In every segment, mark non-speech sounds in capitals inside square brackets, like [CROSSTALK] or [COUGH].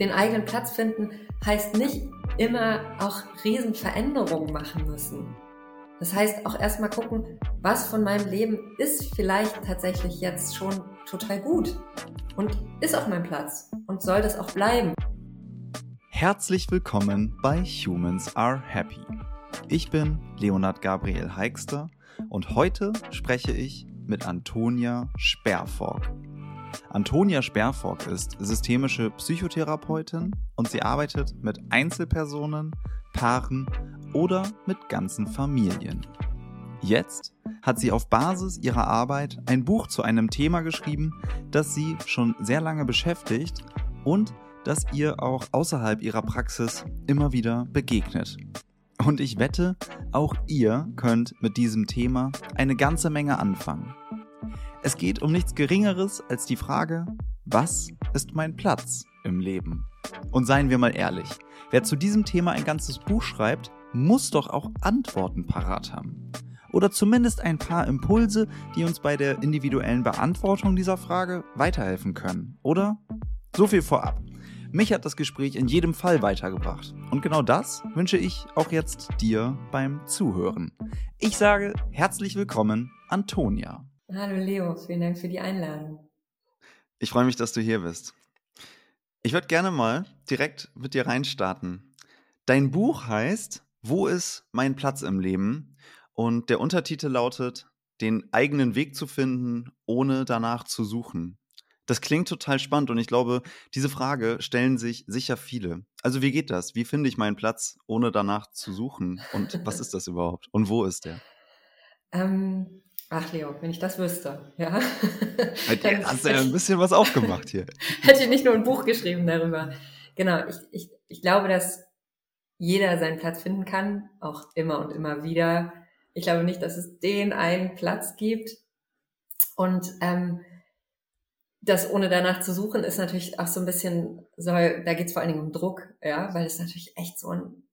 den eigenen Platz finden heißt nicht immer auch Riesenveränderungen machen müssen. Das heißt auch erstmal gucken, was von meinem Leben ist vielleicht tatsächlich jetzt schon total gut und ist auf meinem Platz und soll das auch bleiben. Herzlich willkommen bei Humans Are Happy. Ich bin Leonard Gabriel Heikster und heute spreche ich mit Antonia Sperrfork. Antonia Sperrfock ist systemische Psychotherapeutin und sie arbeitet mit Einzelpersonen, Paaren oder mit ganzen Familien. Jetzt hat sie auf Basis ihrer Arbeit ein Buch zu einem Thema geschrieben, das sie schon sehr lange beschäftigt und das ihr auch außerhalb ihrer Praxis immer wieder begegnet. Und ich wette, auch ihr könnt mit diesem Thema eine ganze Menge anfangen. Es geht um nichts Geringeres als die Frage, was ist mein Platz im Leben? Und seien wir mal ehrlich, wer zu diesem Thema ein ganzes Buch schreibt, muss doch auch Antworten parat haben. Oder zumindest ein paar Impulse, die uns bei der individuellen Beantwortung dieser Frage weiterhelfen können, oder? So viel vorab. Mich hat das Gespräch in jedem Fall weitergebracht. Und genau das wünsche ich auch jetzt dir beim Zuhören. Ich sage herzlich willkommen, Antonia. Hallo Leo, vielen Dank für die Einladung. Ich freue mich, dass du hier bist. Ich würde gerne mal direkt mit dir reinstarten. Dein Buch heißt Wo ist mein Platz im Leben? Und der Untertitel lautet Den eigenen Weg zu finden, ohne danach zu suchen. Das klingt total spannend und ich glaube, diese Frage stellen sich sicher viele. Also wie geht das? Wie finde ich meinen Platz, ohne danach zu suchen? Und was [LAUGHS] ist das überhaupt? Und wo ist der? Ähm, Ach Leo, wenn ich das wüsste, ja. [LAUGHS] Dann hast du ja ein [LAUGHS] bisschen was aufgemacht hier. hätte ich nicht nur ein Buch geschrieben darüber. Genau, ich, ich, ich glaube, dass jeder seinen Platz finden kann, auch immer und immer wieder. Ich glaube nicht, dass es den einen Platz gibt. Und ähm, das ohne danach zu suchen ist natürlich auch so ein bisschen, soll, da geht es vor allen Dingen um Druck, ja, weil es natürlich echt so ein,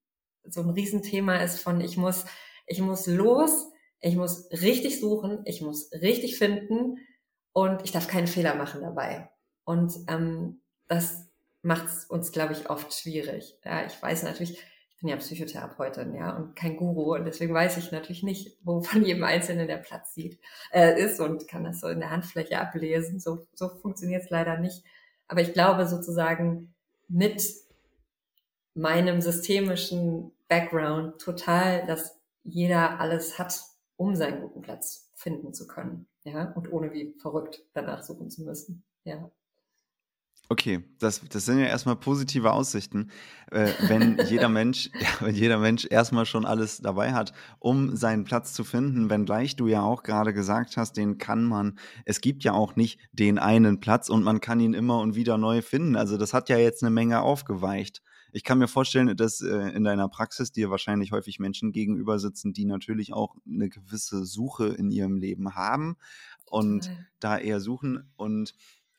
so ein Riesenthema ist von ich muss, ich muss los, ich muss richtig suchen, ich muss richtig finden und ich darf keine Fehler machen dabei. Und ähm, das macht es uns, glaube ich, oft schwierig. Ja, ich weiß natürlich, ich bin ja Psychotherapeutin, ja, und kein Guru und deswegen weiß ich natürlich nicht, wo von jedem Einzelnen der Platz sieht, äh, ist und kann das so in der Handfläche ablesen. So, so funktioniert es leider nicht. Aber ich glaube sozusagen mit meinem systemischen Background total, dass jeder alles hat, um seinen guten Platz finden zu können. Ja, und ohne wie verrückt danach suchen zu müssen. Ja. Okay, das, das sind ja erstmal positive Aussichten, äh, wenn jeder [LAUGHS] Mensch, ja, wenn jeder Mensch erstmal schon alles dabei hat, um seinen Platz zu finden, wenngleich du ja auch gerade gesagt hast, den kann man, es gibt ja auch nicht den einen Platz und man kann ihn immer und wieder neu finden. Also das hat ja jetzt eine Menge aufgeweicht. Ich kann mir vorstellen, dass äh, in deiner Praxis dir wahrscheinlich häufig Menschen gegenüber sitzen, die natürlich auch eine gewisse Suche in ihrem Leben haben und Total. da eher suchen. Und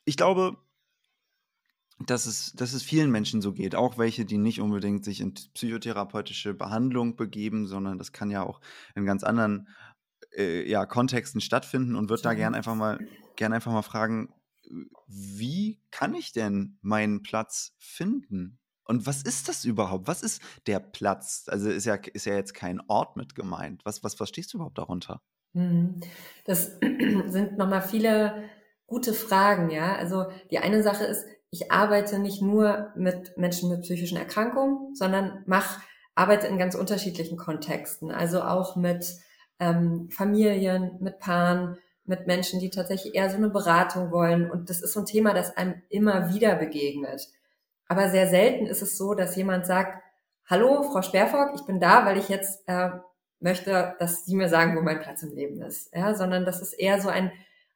ich glaube, dass es, dass es vielen Menschen so geht, auch welche, die nicht unbedingt sich in psychotherapeutische Behandlung begeben, sondern das kann ja auch in ganz anderen äh, ja, Kontexten stattfinden und würde da gern einfach mal gern einfach mal fragen, wie kann ich denn meinen Platz finden? Und was ist das überhaupt? Was ist der Platz? Also ist ja, ist ja jetzt kein Ort mit gemeint. Was, was verstehst du überhaupt darunter? Mhm. Das [CLEARS THROAT] sind nochmal viele gute Fragen, ja. Also die eine Sache ist, ich arbeite nicht nur mit Menschen mit psychischen Erkrankungen, sondern mach, arbeite in ganz unterschiedlichen Kontexten. Also auch mit ähm, Familien, mit Paaren, mit Menschen, die tatsächlich eher so eine Beratung wollen. Und das ist so ein Thema, das einem immer wieder begegnet. Aber sehr selten ist es so, dass jemand sagt, hallo, Frau Sperrfock, ich bin da, weil ich jetzt äh, möchte, dass Sie mir sagen, wo mein Platz im Leben ist. Ja, sondern das ist eher so ein,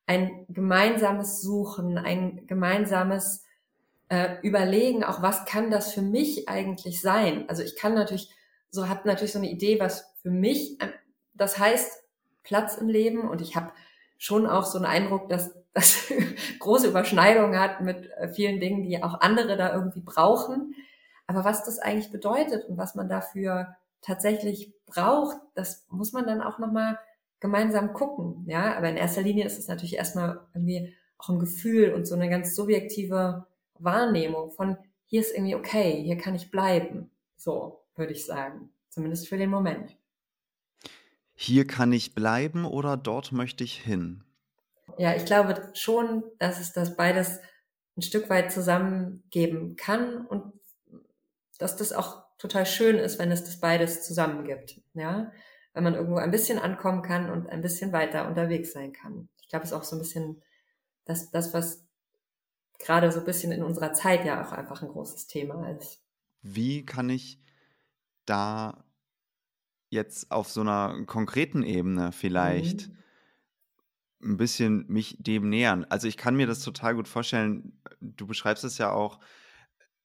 ein gemeinsames Suchen, ein gemeinsames äh, Überlegen, auch was kann das für mich eigentlich sein? Also ich kann natürlich, so habe natürlich so eine Idee, was für mich, äh, das heißt Platz im Leben und ich habe schon auch so einen Eindruck, dass das [LAUGHS] große Überschneidungen hat mit äh, vielen Dingen, die auch andere da irgendwie brauchen. Aber was das eigentlich bedeutet und was man dafür tatsächlich braucht, das muss man dann auch nochmal gemeinsam gucken. Ja, aber in erster Linie ist es natürlich erstmal irgendwie auch ein Gefühl und so eine ganz subjektive Wahrnehmung von hier ist irgendwie okay, hier kann ich bleiben. So würde ich sagen, zumindest für den Moment. Hier kann ich bleiben oder dort möchte ich hin? Ja, ich glaube schon, dass es das beides ein Stück weit zusammengeben kann und dass das auch total schön ist, wenn es das beides zusammengibt. Ja, wenn man irgendwo ein bisschen ankommen kann und ein bisschen weiter unterwegs sein kann. Ich glaube, es ist auch so ein bisschen das, das, was gerade so ein bisschen in unserer Zeit ja auch einfach ein großes Thema ist. Wie kann ich da jetzt auf so einer konkreten Ebene vielleicht mhm. Ein bisschen mich dem nähern? Also ich kann mir das total gut vorstellen. Du beschreibst es ja auch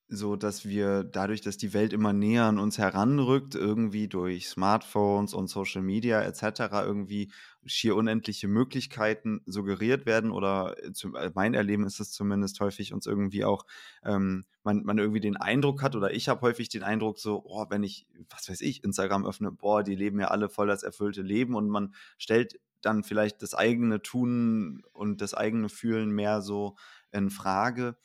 so, dass wir dadurch, dass die Welt immer näher an uns heranrückt, irgendwie durch Smartphones und Social Media etc., irgendwie schier unendliche Möglichkeiten suggeriert werden oder äh, zum, äh, mein Erleben ist es zumindest häufig uns irgendwie auch, ähm, man, man irgendwie den Eindruck hat oder ich habe häufig den Eindruck so, oh, wenn ich, was weiß ich, Instagram öffne, boah, die leben ja alle voll das erfüllte Leben und man stellt dann vielleicht das eigene Tun und das eigene Fühlen mehr so in Frage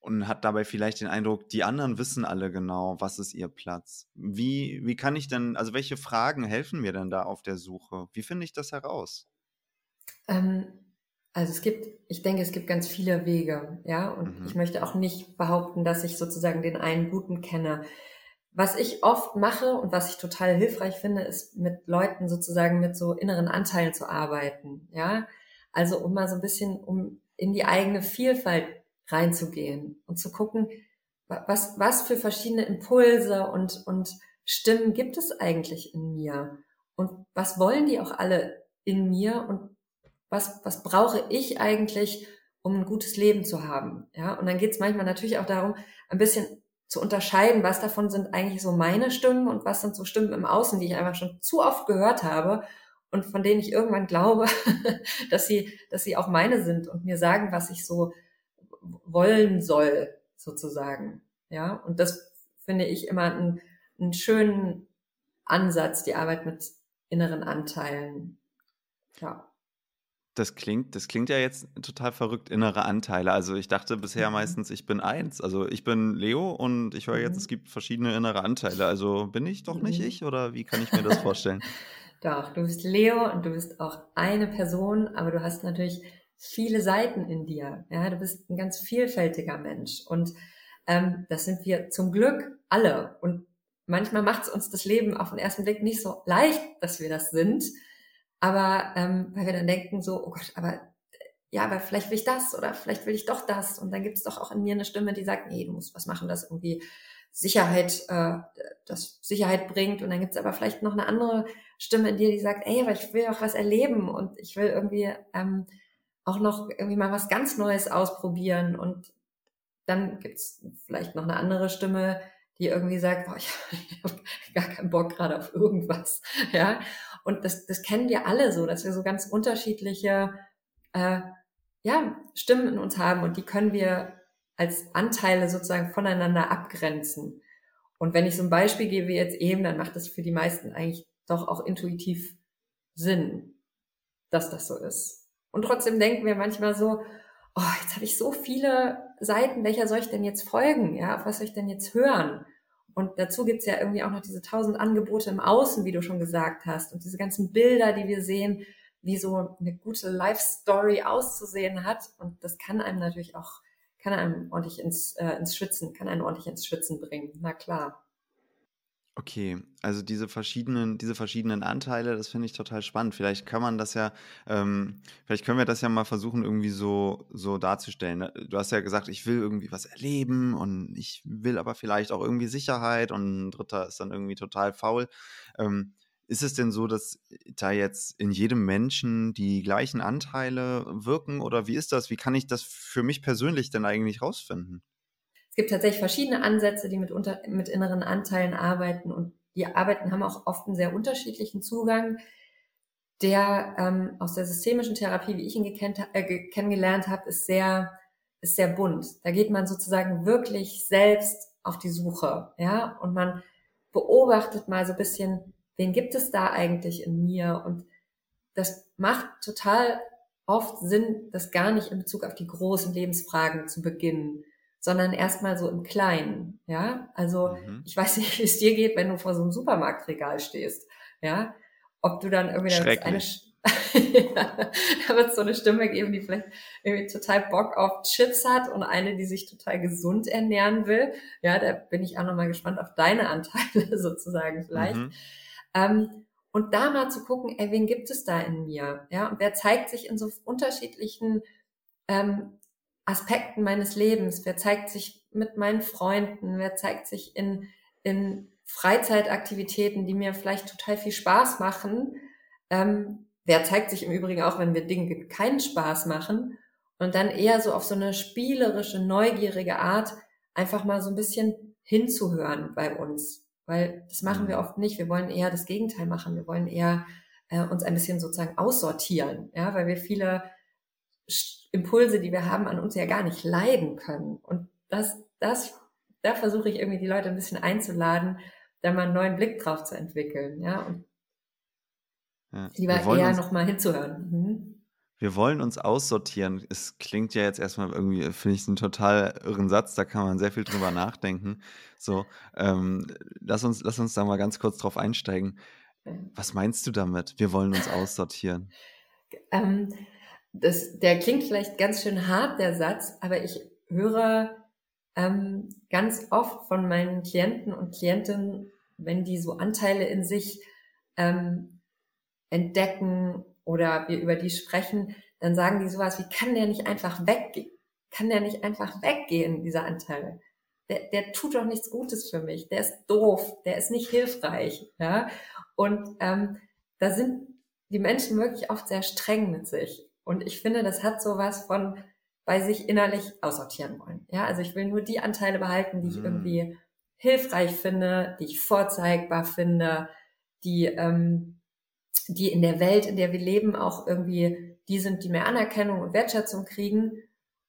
und hat dabei vielleicht den Eindruck, die anderen wissen alle genau, was ist ihr Platz. Wie, wie kann ich denn, also welche Fragen helfen mir denn da auf der Suche? Wie finde ich das heraus? Ähm, also es gibt, ich denke, es gibt ganz viele Wege, ja, und mhm. ich möchte auch nicht behaupten, dass ich sozusagen den einen guten kenne. Was ich oft mache und was ich total hilfreich finde, ist mit Leuten sozusagen mit so inneren Anteilen zu arbeiten, ja. Also um mal so ein bisschen, um in die eigene Vielfalt reinzugehen und zu gucken, was, was für verschiedene Impulse und, und Stimmen gibt es eigentlich in mir? Und was wollen die auch alle in mir? Und was, was brauche ich eigentlich, um ein gutes Leben zu haben? Ja, und dann geht es manchmal natürlich auch darum, ein bisschen zu unterscheiden, was davon sind eigentlich so meine Stimmen und was sind so Stimmen im Außen, die ich einfach schon zu oft gehört habe und von denen ich irgendwann glaube, [LAUGHS] dass sie, dass sie auch meine sind und mir sagen, was ich so wollen soll, sozusagen. Ja, und das finde ich immer einen, einen schönen Ansatz, die Arbeit mit inneren Anteilen. Ja. Das klingt, das klingt ja jetzt total verrückt, innere Anteile. Also ich dachte bisher mhm. meistens, ich bin eins. Also ich bin Leo und ich höre jetzt, mhm. es gibt verschiedene innere Anteile. Also bin ich doch nicht mhm. ich oder wie kann ich mir das vorstellen? [LAUGHS] doch, du bist Leo und du bist auch eine Person, aber du hast natürlich viele Seiten in dir. Ja, du bist ein ganz vielfältiger Mensch und ähm, das sind wir zum Glück alle. Und manchmal macht es uns das Leben auf den ersten Blick nicht so leicht, dass wir das sind. Aber ähm, weil wir dann denken so, oh Gott, aber ja, aber vielleicht will ich das oder vielleicht will ich doch das. Und dann gibt es doch auch in mir eine Stimme, die sagt, nee, du musst was machen, das irgendwie Sicherheit, äh, das Sicherheit bringt. Und dann gibt es aber vielleicht noch eine andere Stimme in dir, die sagt, ey, aber ich will auch was erleben und ich will irgendwie ähm, auch noch irgendwie mal was ganz Neues ausprobieren und dann gibt's vielleicht noch eine andere Stimme, die irgendwie sagt, boah, [LAUGHS] ich, ich habe gar keinen Bock gerade auf irgendwas, ja. Und das, das kennen wir alle so, dass wir so ganz unterschiedliche äh, ja, Stimmen in uns haben und die können wir als Anteile sozusagen voneinander abgrenzen. Und wenn ich so ein Beispiel gebe jetzt eben, dann macht das für die meisten eigentlich doch auch intuitiv Sinn, dass das so ist. Und trotzdem denken wir manchmal so, oh, jetzt habe ich so viele Seiten, welcher soll ich denn jetzt folgen? Ja, auf was soll ich denn jetzt hören? Und dazu gibt's ja irgendwie auch noch diese tausend Angebote im Außen, wie du schon gesagt hast, und diese ganzen Bilder, die wir sehen, wie so eine gute Life-Story auszusehen hat. Und das kann einem natürlich auch, kann einem ordentlich ins, äh, ins Schwitzen, kann einen ordentlich ins Schwitzen bringen. Na klar. Okay, also diese verschiedenen, diese verschiedenen Anteile, das finde ich total spannend. Vielleicht kann man das ja, ähm, vielleicht können wir das ja mal versuchen, irgendwie so, so darzustellen. Du hast ja gesagt, ich will irgendwie was erleben und ich will aber vielleicht auch irgendwie Sicherheit und ein dritter ist dann irgendwie total faul. Ähm, ist es denn so, dass da jetzt in jedem Menschen die gleichen Anteile wirken oder wie ist das? Wie kann ich das für mich persönlich denn eigentlich rausfinden? Gibt tatsächlich verschiedene Ansätze, die mit, unter, mit inneren Anteilen arbeiten und die arbeiten haben auch oft einen sehr unterschiedlichen Zugang, der ähm, aus der systemischen Therapie, wie ich ihn gekennt, äh, kennengelernt habe, ist sehr, ist sehr bunt. Da geht man sozusagen wirklich selbst auf die Suche, ja, und man beobachtet mal so ein bisschen, wen gibt es da eigentlich in mir und das macht total oft Sinn, das gar nicht in Bezug auf die großen Lebensfragen zu beginnen, sondern erstmal so im Kleinen, ja. Also mhm. ich weiß nicht, wie es dir geht, wenn du vor so einem Supermarktregal stehst, ja. Ob du dann irgendwie dann eine ja, [LAUGHS] da wird so eine Stimme geben, die vielleicht irgendwie total Bock auf Chips hat und eine, die sich total gesund ernähren will. Ja, da bin ich auch nochmal gespannt auf deine Anteile [LAUGHS] sozusagen vielleicht. Mhm. Ähm, und da mal zu gucken, ey, wen gibt es da in mir? Ja, und wer zeigt sich in so unterschiedlichen ähm, Aspekten meines Lebens? Wer zeigt sich mit meinen Freunden? Wer zeigt sich in, in Freizeitaktivitäten, die mir vielleicht total viel Spaß machen? Ähm, wer zeigt sich im Übrigen auch, wenn wir Dinge keinen Spaß machen? Und dann eher so auf so eine spielerische, neugierige Art einfach mal so ein bisschen hinzuhören bei uns. Weil das machen wir mhm. oft nicht. Wir wollen eher das Gegenteil machen. Wir wollen eher äh, uns ein bisschen sozusagen aussortieren, ja, weil wir viele Impulse, die wir haben, an uns ja gar nicht leiden können. Und das, das, da versuche ich irgendwie die Leute ein bisschen einzuladen, da mal einen neuen Blick drauf zu entwickeln, ja, und ja. lieber eher nochmal hinzuhören. Mhm wir wollen uns aussortieren. Es klingt ja jetzt erstmal irgendwie, finde ich, einen total irren Satz, da kann man sehr viel drüber nachdenken. So, ähm, lass, uns, lass uns da mal ganz kurz drauf einsteigen. Was meinst du damit? Wir wollen uns aussortieren. ähm, das, der klingt vielleicht ganz schön hart, der Satz, aber ich höre ähm, ganz oft von meinen Klienten und Klientinnen, wenn die so Anteile in sich ähm, entdecken oder wir über die sprechen, dann sagen die sowas wie, kann der nicht einfach weggehen? Kann der nicht einfach weggehen, dieser Anteil? Der, der tut doch nichts Gutes für mich, der ist doof, der ist nicht hilfreich. Ja? Und ähm, da sind die Menschen wirklich oft sehr streng mit sich. Und ich finde, das hat sowas von bei sich innerlich aussortieren wollen. Ja, also ich will nur die Anteile behalten, die ich mhm. irgendwie hilfreich finde, die ich vorzeigbar finde, die ähm, die in der Welt, in der wir leben, auch irgendwie die sind, die mehr Anerkennung und Wertschätzung kriegen.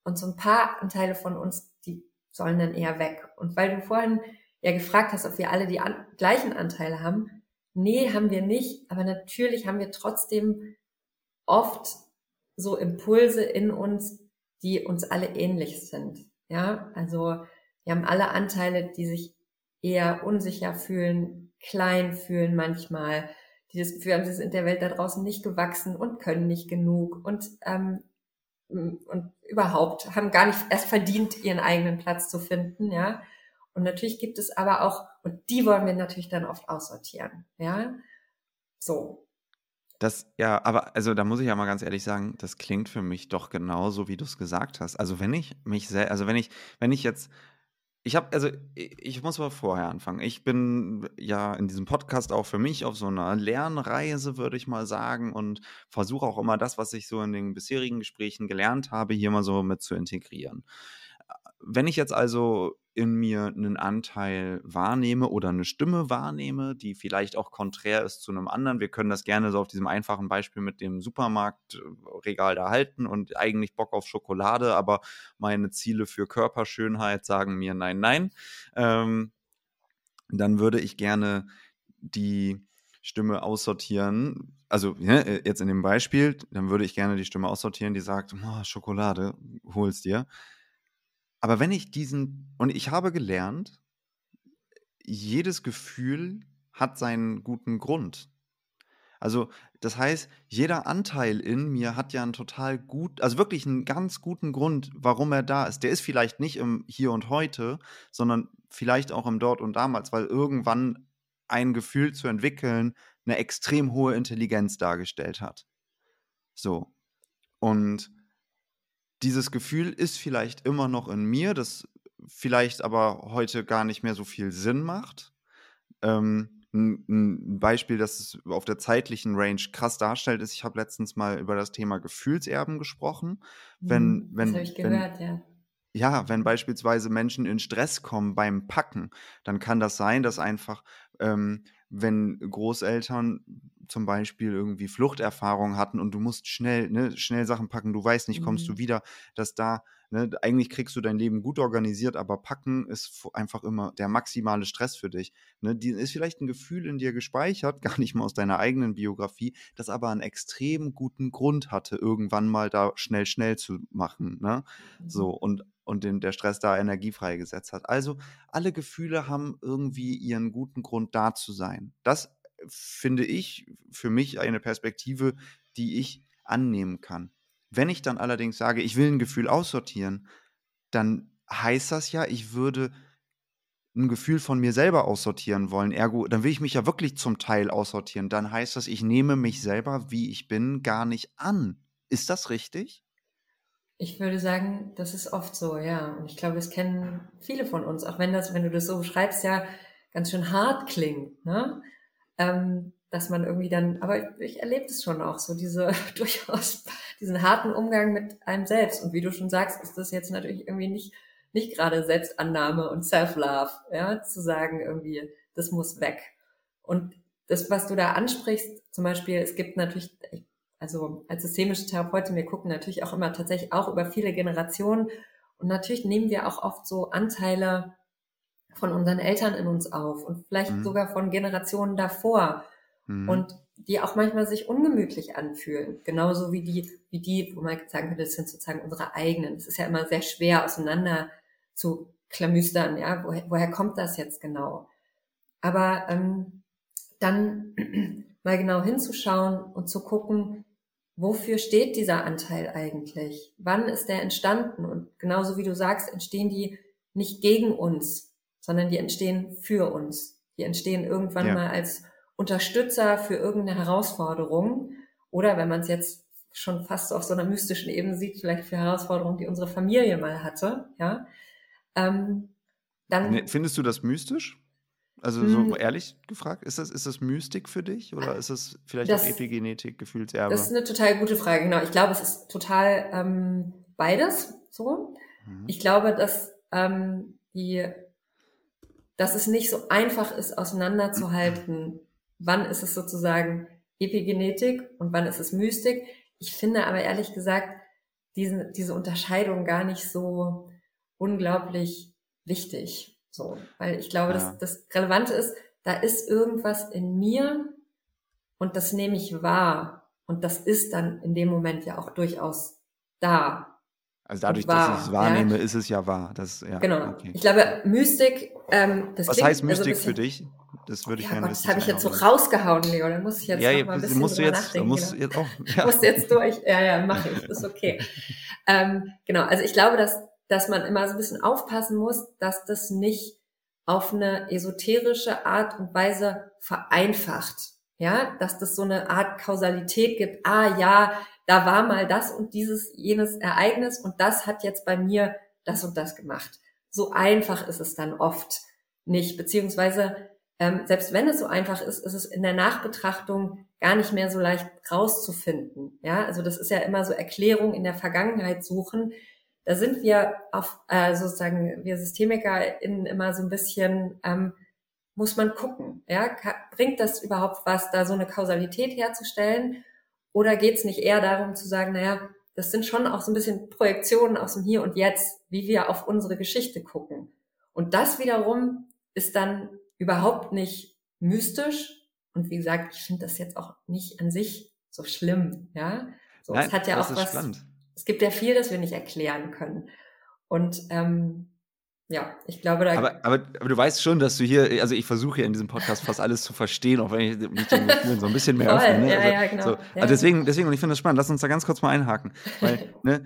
Und so ein paar Anteile von uns, die sollen dann eher weg. Und weil du vorhin ja gefragt hast, ob wir alle die an gleichen Anteile haben, nee, haben wir nicht. Aber natürlich haben wir trotzdem oft so Impulse in uns, die uns alle ähnlich sind. Ja, also wir haben alle Anteile, die sich eher unsicher fühlen, klein fühlen manchmal, die das Gefühl haben, sie sind der Welt da draußen nicht gewachsen und können nicht genug und, ähm, und überhaupt haben gar nicht erst verdient, ihren eigenen Platz zu finden, ja. Und natürlich gibt es aber auch, und die wollen wir natürlich dann oft aussortieren, ja. So. Das, ja, aber also da muss ich ja mal ganz ehrlich sagen, das klingt für mich doch genauso, wie du es gesagt hast. Also wenn ich mich sehr, also wenn ich, wenn ich jetzt ich habe, also ich muss mal vorher anfangen. Ich bin ja in diesem Podcast auch für mich auf so einer Lernreise, würde ich mal sagen, und versuche auch immer das, was ich so in den bisherigen Gesprächen gelernt habe, hier mal so mit zu integrieren. Wenn ich jetzt also in mir einen Anteil wahrnehme oder eine Stimme wahrnehme, die vielleicht auch konträr ist zu einem anderen. Wir können das gerne so auf diesem einfachen Beispiel mit dem Supermarktregal da halten und eigentlich Bock auf Schokolade, aber meine Ziele für Körperschönheit sagen mir nein, nein. Ähm, dann würde ich gerne die Stimme aussortieren. Also ne, jetzt in dem Beispiel, dann würde ich gerne die Stimme aussortieren, die sagt, oh, Schokolade, hol's dir. Aber wenn ich diesen und ich habe gelernt, jedes Gefühl hat seinen guten Grund. Also, das heißt, jeder Anteil in mir hat ja einen total gut also wirklich einen ganz guten Grund, warum er da ist. Der ist vielleicht nicht im Hier und Heute, sondern vielleicht auch im Dort und Damals, weil irgendwann ein Gefühl zu entwickeln eine extrem hohe Intelligenz dargestellt hat. So. Und dieses Gefühl ist vielleicht immer noch in mir, das vielleicht aber heute gar nicht mehr so viel Sinn macht. Ähm, ein, Beispiel, das es auf der zeitlichen Range krass darstellt, ist, ich habe letztens mal über das Thema Gefühlserben gesprochen. Wenn, hm, wenn, das habe ich gehört, wenn, ja. Ja, wenn beispielsweise Menschen in Stress kommen beim Packen, dann kann das sein, dass einfach, ähm, wenn Großeltern zum Beispiel irgendwie Fluchterfahrung hatten und du musst schnell, ne, schnell Sachen packen, du weißt nicht, kommst mhm. du wieder, dass da, ne, eigentlich kriegst du dein Leben gut organisiert, aber packen ist einfach immer der maximale Stress für dich. Ne? Die ist vielleicht ein Gefühl in dir gespeichert, [LAUGHS] gar nicht mal aus deiner eigenen Biografie, das aber einen extrem guten Grund hatte, irgendwann mal da schnell, schnell zu machen. Ne? Mhm. So, und und den, der Stress da Energie freigesetzt hat. Also alle Gefühle haben irgendwie ihren guten Grund da zu sein. Das finde ich für mich eine Perspektive, die ich annehmen kann. Wenn ich dann allerdings sage, ich will ein Gefühl aussortieren, dann heißt das ja, ich würde ein Gefühl von mir selber aussortieren wollen. Ergo, dann will ich mich ja wirklich zum Teil aussortieren. Dann heißt das, ich nehme mich selber, wie ich bin, gar nicht an. Ist das richtig? Ich würde sagen, das ist oft so, ja. Und ich glaube, das kennen viele von uns, auch wenn das, wenn du das so beschreibst, ja ganz schön hart klingt, ne? Ähm, dass man irgendwie dann, aber ich erlebe es schon auch so, diese [LAUGHS] durchaus diesen harten Umgang mit einem selbst. Und wie du schon sagst, ist das jetzt natürlich irgendwie nicht nicht gerade Selbstannahme und Self-Love, ja, zu sagen irgendwie, das muss weg. Und das, was du da ansprichst, zum Beispiel, es gibt natürlich, also als systemische Therapeutin, wir gucken natürlich auch immer tatsächlich auch über viele Generationen und natürlich nehmen wir auch oft so Anteile von unseren Eltern in uns auf und vielleicht mhm. sogar von Generationen davor mhm. und die auch manchmal sich ungemütlich anfühlen, genauso wie die, wie die, wo man sagen könnte, das sind sozusagen unsere eigenen. Es ist ja immer sehr schwer auseinander zu klamüstern, ja, woher, woher kommt das jetzt genau? Aber ähm, dann [CLEARS THROAT] mal genau hinzuschauen und zu gucken, wofür steht dieser Anteil eigentlich? Wann ist der entstanden? Und genauso wie du sagst, entstehen die nicht gegen uns, sondern die entstehen für uns. Die entstehen irgendwann ja. mal als Unterstützer für irgendeine Herausforderung oder wenn man es jetzt schon fast auf so einer mystischen Ebene sieht, vielleicht für Herausforderungen, die unsere Familie mal hatte, ja, ähm, dann, Findest du das mystisch? Also so hm. ehrlich gefragt, ist das, ist das Mystik für dich oder ist das vielleicht das, auch Epigenetik, Gefühlserbe? Das ist eine total gute Frage, genau. Ich glaube, es ist total ähm, beides so. Mhm. Ich glaube, dass ähm, die, dass es nicht so einfach ist, auseinanderzuhalten, [CLEARS THROAT] wann ist es sozusagen Epigenetik und wann ist es Mystik. Ich finde aber ehrlich gesagt diese, diese Unterscheidung gar nicht so unglaublich wichtig. So, weil ich glaube, ja. dass das Relevante ist, da ist irgendwas in mir und das nehme ich wahr. Und das ist dann in dem Moment ja auch durchaus da. Also dadurch, wahr, dass ich es wahrnehme, ja? ist es ja wahr. Das, ja, genau. Okay. Ich glaube, Mystik, ähm, das Was klingt, heißt Mystik also für dich? Das würde ich ja, gerne wissen. Das habe ich jetzt so rausgehauen, Leo. Da muss ich jetzt ja, noch mal ein bisschen musst drüber jetzt, nachdenken. Musst genau. jetzt auch, ja. Musst jetzt durch. Ja, ja, mache ich. Ist okay. [LAUGHS] ähm, genau. Also ich glaube, dass dass man immer so ein bisschen aufpassen muss, dass das nicht auf eine esoterische Art und Weise vereinfacht. Ja, dass das so eine Art Kausalität gibt. Ah, ja, da war mal das und dieses, jenes Ereignis und das hat jetzt bei mir das und das gemacht. So einfach ist es dann oft nicht, beziehungsweise ähm, selbst wenn es so einfach ist, ist es in der Nachbetrachtung gar nicht mehr so leicht rauszufinden. Ja, also das ist ja immer so Erklärung in der Vergangenheit suchen da sind wir auf äh, sozusagen wir Systemiker in immer so ein bisschen ähm, muss man gucken, ja, bringt das überhaupt was, da so eine Kausalität herzustellen, oder geht es nicht eher darum zu sagen, naja, das sind schon auch so ein bisschen Projektionen aus dem Hier und Jetzt, wie wir auf unsere Geschichte gucken. Und das wiederum ist dann überhaupt nicht mystisch. Und wie gesagt, ich finde das jetzt auch nicht an sich so schlimm, ja. So, Nein, es hat ja auch was. Spannend es gibt ja viel, das wir nicht erklären können. Und ähm, ja, ich glaube, da. Aber, aber, aber du weißt schon, dass du hier, also ich versuche hier in diesem Podcast fast alles zu verstehen, auch wenn ich mich den Gefühlen so ein bisschen mehr öffne. Ne? Ja, also, ja, genau. So. Ja. Also deswegen, deswegen, und ich finde das spannend, lass uns da ganz kurz mal einhaken. Weil, [LAUGHS] ne,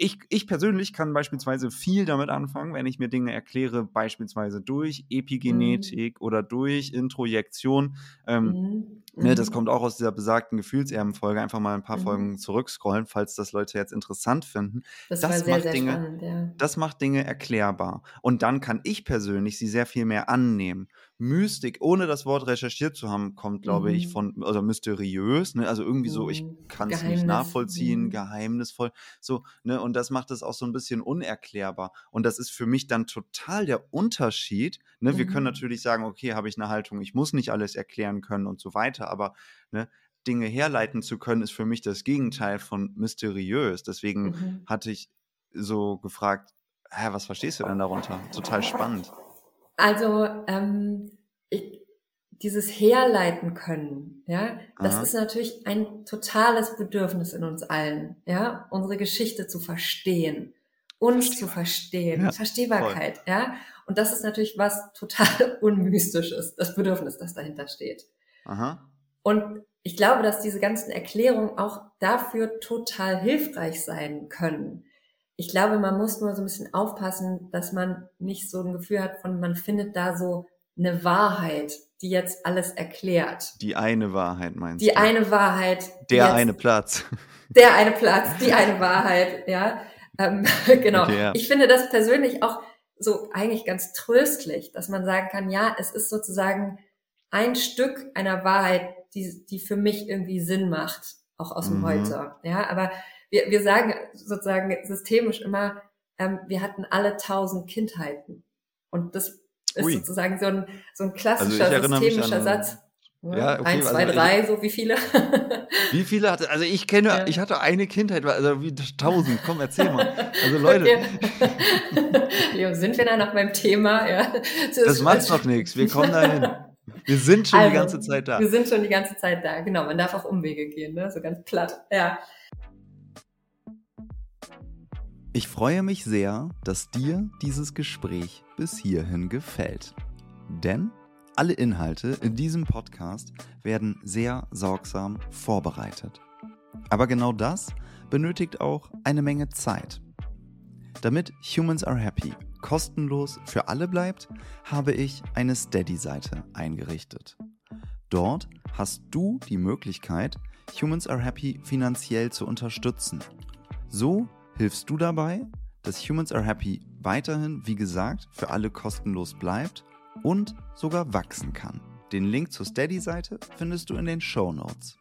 ich, ich persönlich kann beispielsweise viel damit anfangen, wenn ich mir Dinge erkläre, beispielsweise durch Epigenetik mhm. oder durch Introjektion. Ähm, mhm. Ne, das mhm. kommt auch aus dieser besagten Gefühlserbenfolge. Einfach mal ein paar mhm. Folgen zurückscrollen, falls das Leute jetzt interessant finden. Das, das sehr, macht sehr Dinge, spannend, ja. Das macht Dinge erklärbar. Und dann kann ich persönlich sie sehr viel mehr annehmen. Mystik, ohne das Wort recherchiert zu haben, kommt, glaube mhm. ich, von, also mysteriös, ne? also irgendwie so, ich mhm. kann es nicht nachvollziehen, mhm. geheimnisvoll, so, ne, und das macht es auch so ein bisschen unerklärbar. Und das ist für mich dann total der Unterschied, ne, mhm. wir können mhm. natürlich sagen, okay, habe ich eine Haltung, ich muss nicht alles erklären können und so weiter, aber, ne, Dinge herleiten zu können, ist für mich das Gegenteil von mysteriös. Deswegen hatte ich so gefragt, hä, was verstehst du denn darunter? Total spannend. Also ähm, ich, dieses Herleiten können, ja, das Aha. ist natürlich ein totales Bedürfnis in uns allen, ja, unsere Geschichte zu verstehen uns zu verstehen. Ja, Verstehbarkeit, voll. ja. Und das ist natürlich was total [LAUGHS] unmystisches, das Bedürfnis, das dahinter steht. Aha. Und ich glaube, dass diese ganzen Erklärungen auch dafür total hilfreich sein können. Ich glaube, man muss nur so ein bisschen aufpassen, dass man nicht so ein Gefühl hat von, man findet da so eine Wahrheit, die jetzt alles erklärt. Die eine Wahrheit meinst die du? Die eine Wahrheit. Der eine Platz. [LAUGHS] Der eine Platz, die eine Wahrheit, ja. Ähm, [LAUGHS] genau. Okay, ja. Ich finde das persönlich auch so eigentlich ganz tröstlich, dass man sagen kann, ja, es ist sozusagen ein Stück einer Wahrheit, die, die für mich irgendwie Sinn macht, auch aus dem mhm. Heute. Ja, aber wir, wir sagen sozusagen systemisch immer, ähm, wir hatten alle tausend Kindheiten. Und das ist Ui. sozusagen so ein, so ein klassischer also systemischer Satz. Ja, okay, Eins, zwei, also drei, ich, so wie viele? [LAUGHS] wie viele hatte, also ich kenne, ja. ich hatte eine Kindheit, also wie tausend, komm, erzähl mal. Also [LAUGHS] Leute. Leo, [LAUGHS] sind wir da noch beim Thema? Ja. Das, das macht noch nichts, wir kommen dahin. Wir sind schon also, die ganze Zeit da. Wir sind schon die ganze Zeit da, genau. Man darf auch Umwege gehen, ne? so ganz platt. Ja. Ich freue mich sehr, dass dir dieses Gespräch bis hierhin gefällt. Denn alle Inhalte in diesem Podcast werden sehr sorgsam vorbereitet. Aber genau das benötigt auch eine Menge Zeit. Damit Humans Are Happy kostenlos für alle bleibt, habe ich eine Steady-Seite eingerichtet. Dort hast du die Möglichkeit, Humans Are Happy finanziell zu unterstützen. So hilfst du dabei, dass Humans Are Happy weiterhin, wie gesagt, für alle kostenlos bleibt und sogar wachsen kann. Den Link zur Steady-Seite findest du in den Show Notes.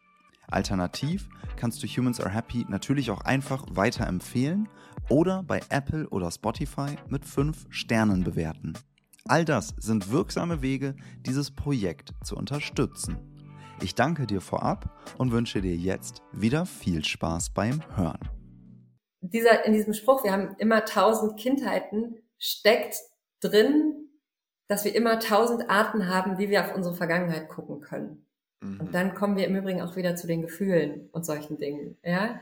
Alternativ kannst du Humans Are Happy natürlich auch einfach weiterempfehlen oder bei Apple oder Spotify mit 5 Sternen bewerten. All das sind wirksame Wege, dieses Projekt zu unterstützen. Ich danke dir vorab und wünsche dir jetzt wieder viel Spaß beim Hören. Dieser, in diesem Spruch, wir haben immer tausend Kindheiten, steckt drin, dass wir immer tausend Arten haben, wie wir auf unsere Vergangenheit gucken können. Mhm. Und dann kommen wir im Übrigen auch wieder zu den Gefühlen und solchen Dingen. Ja,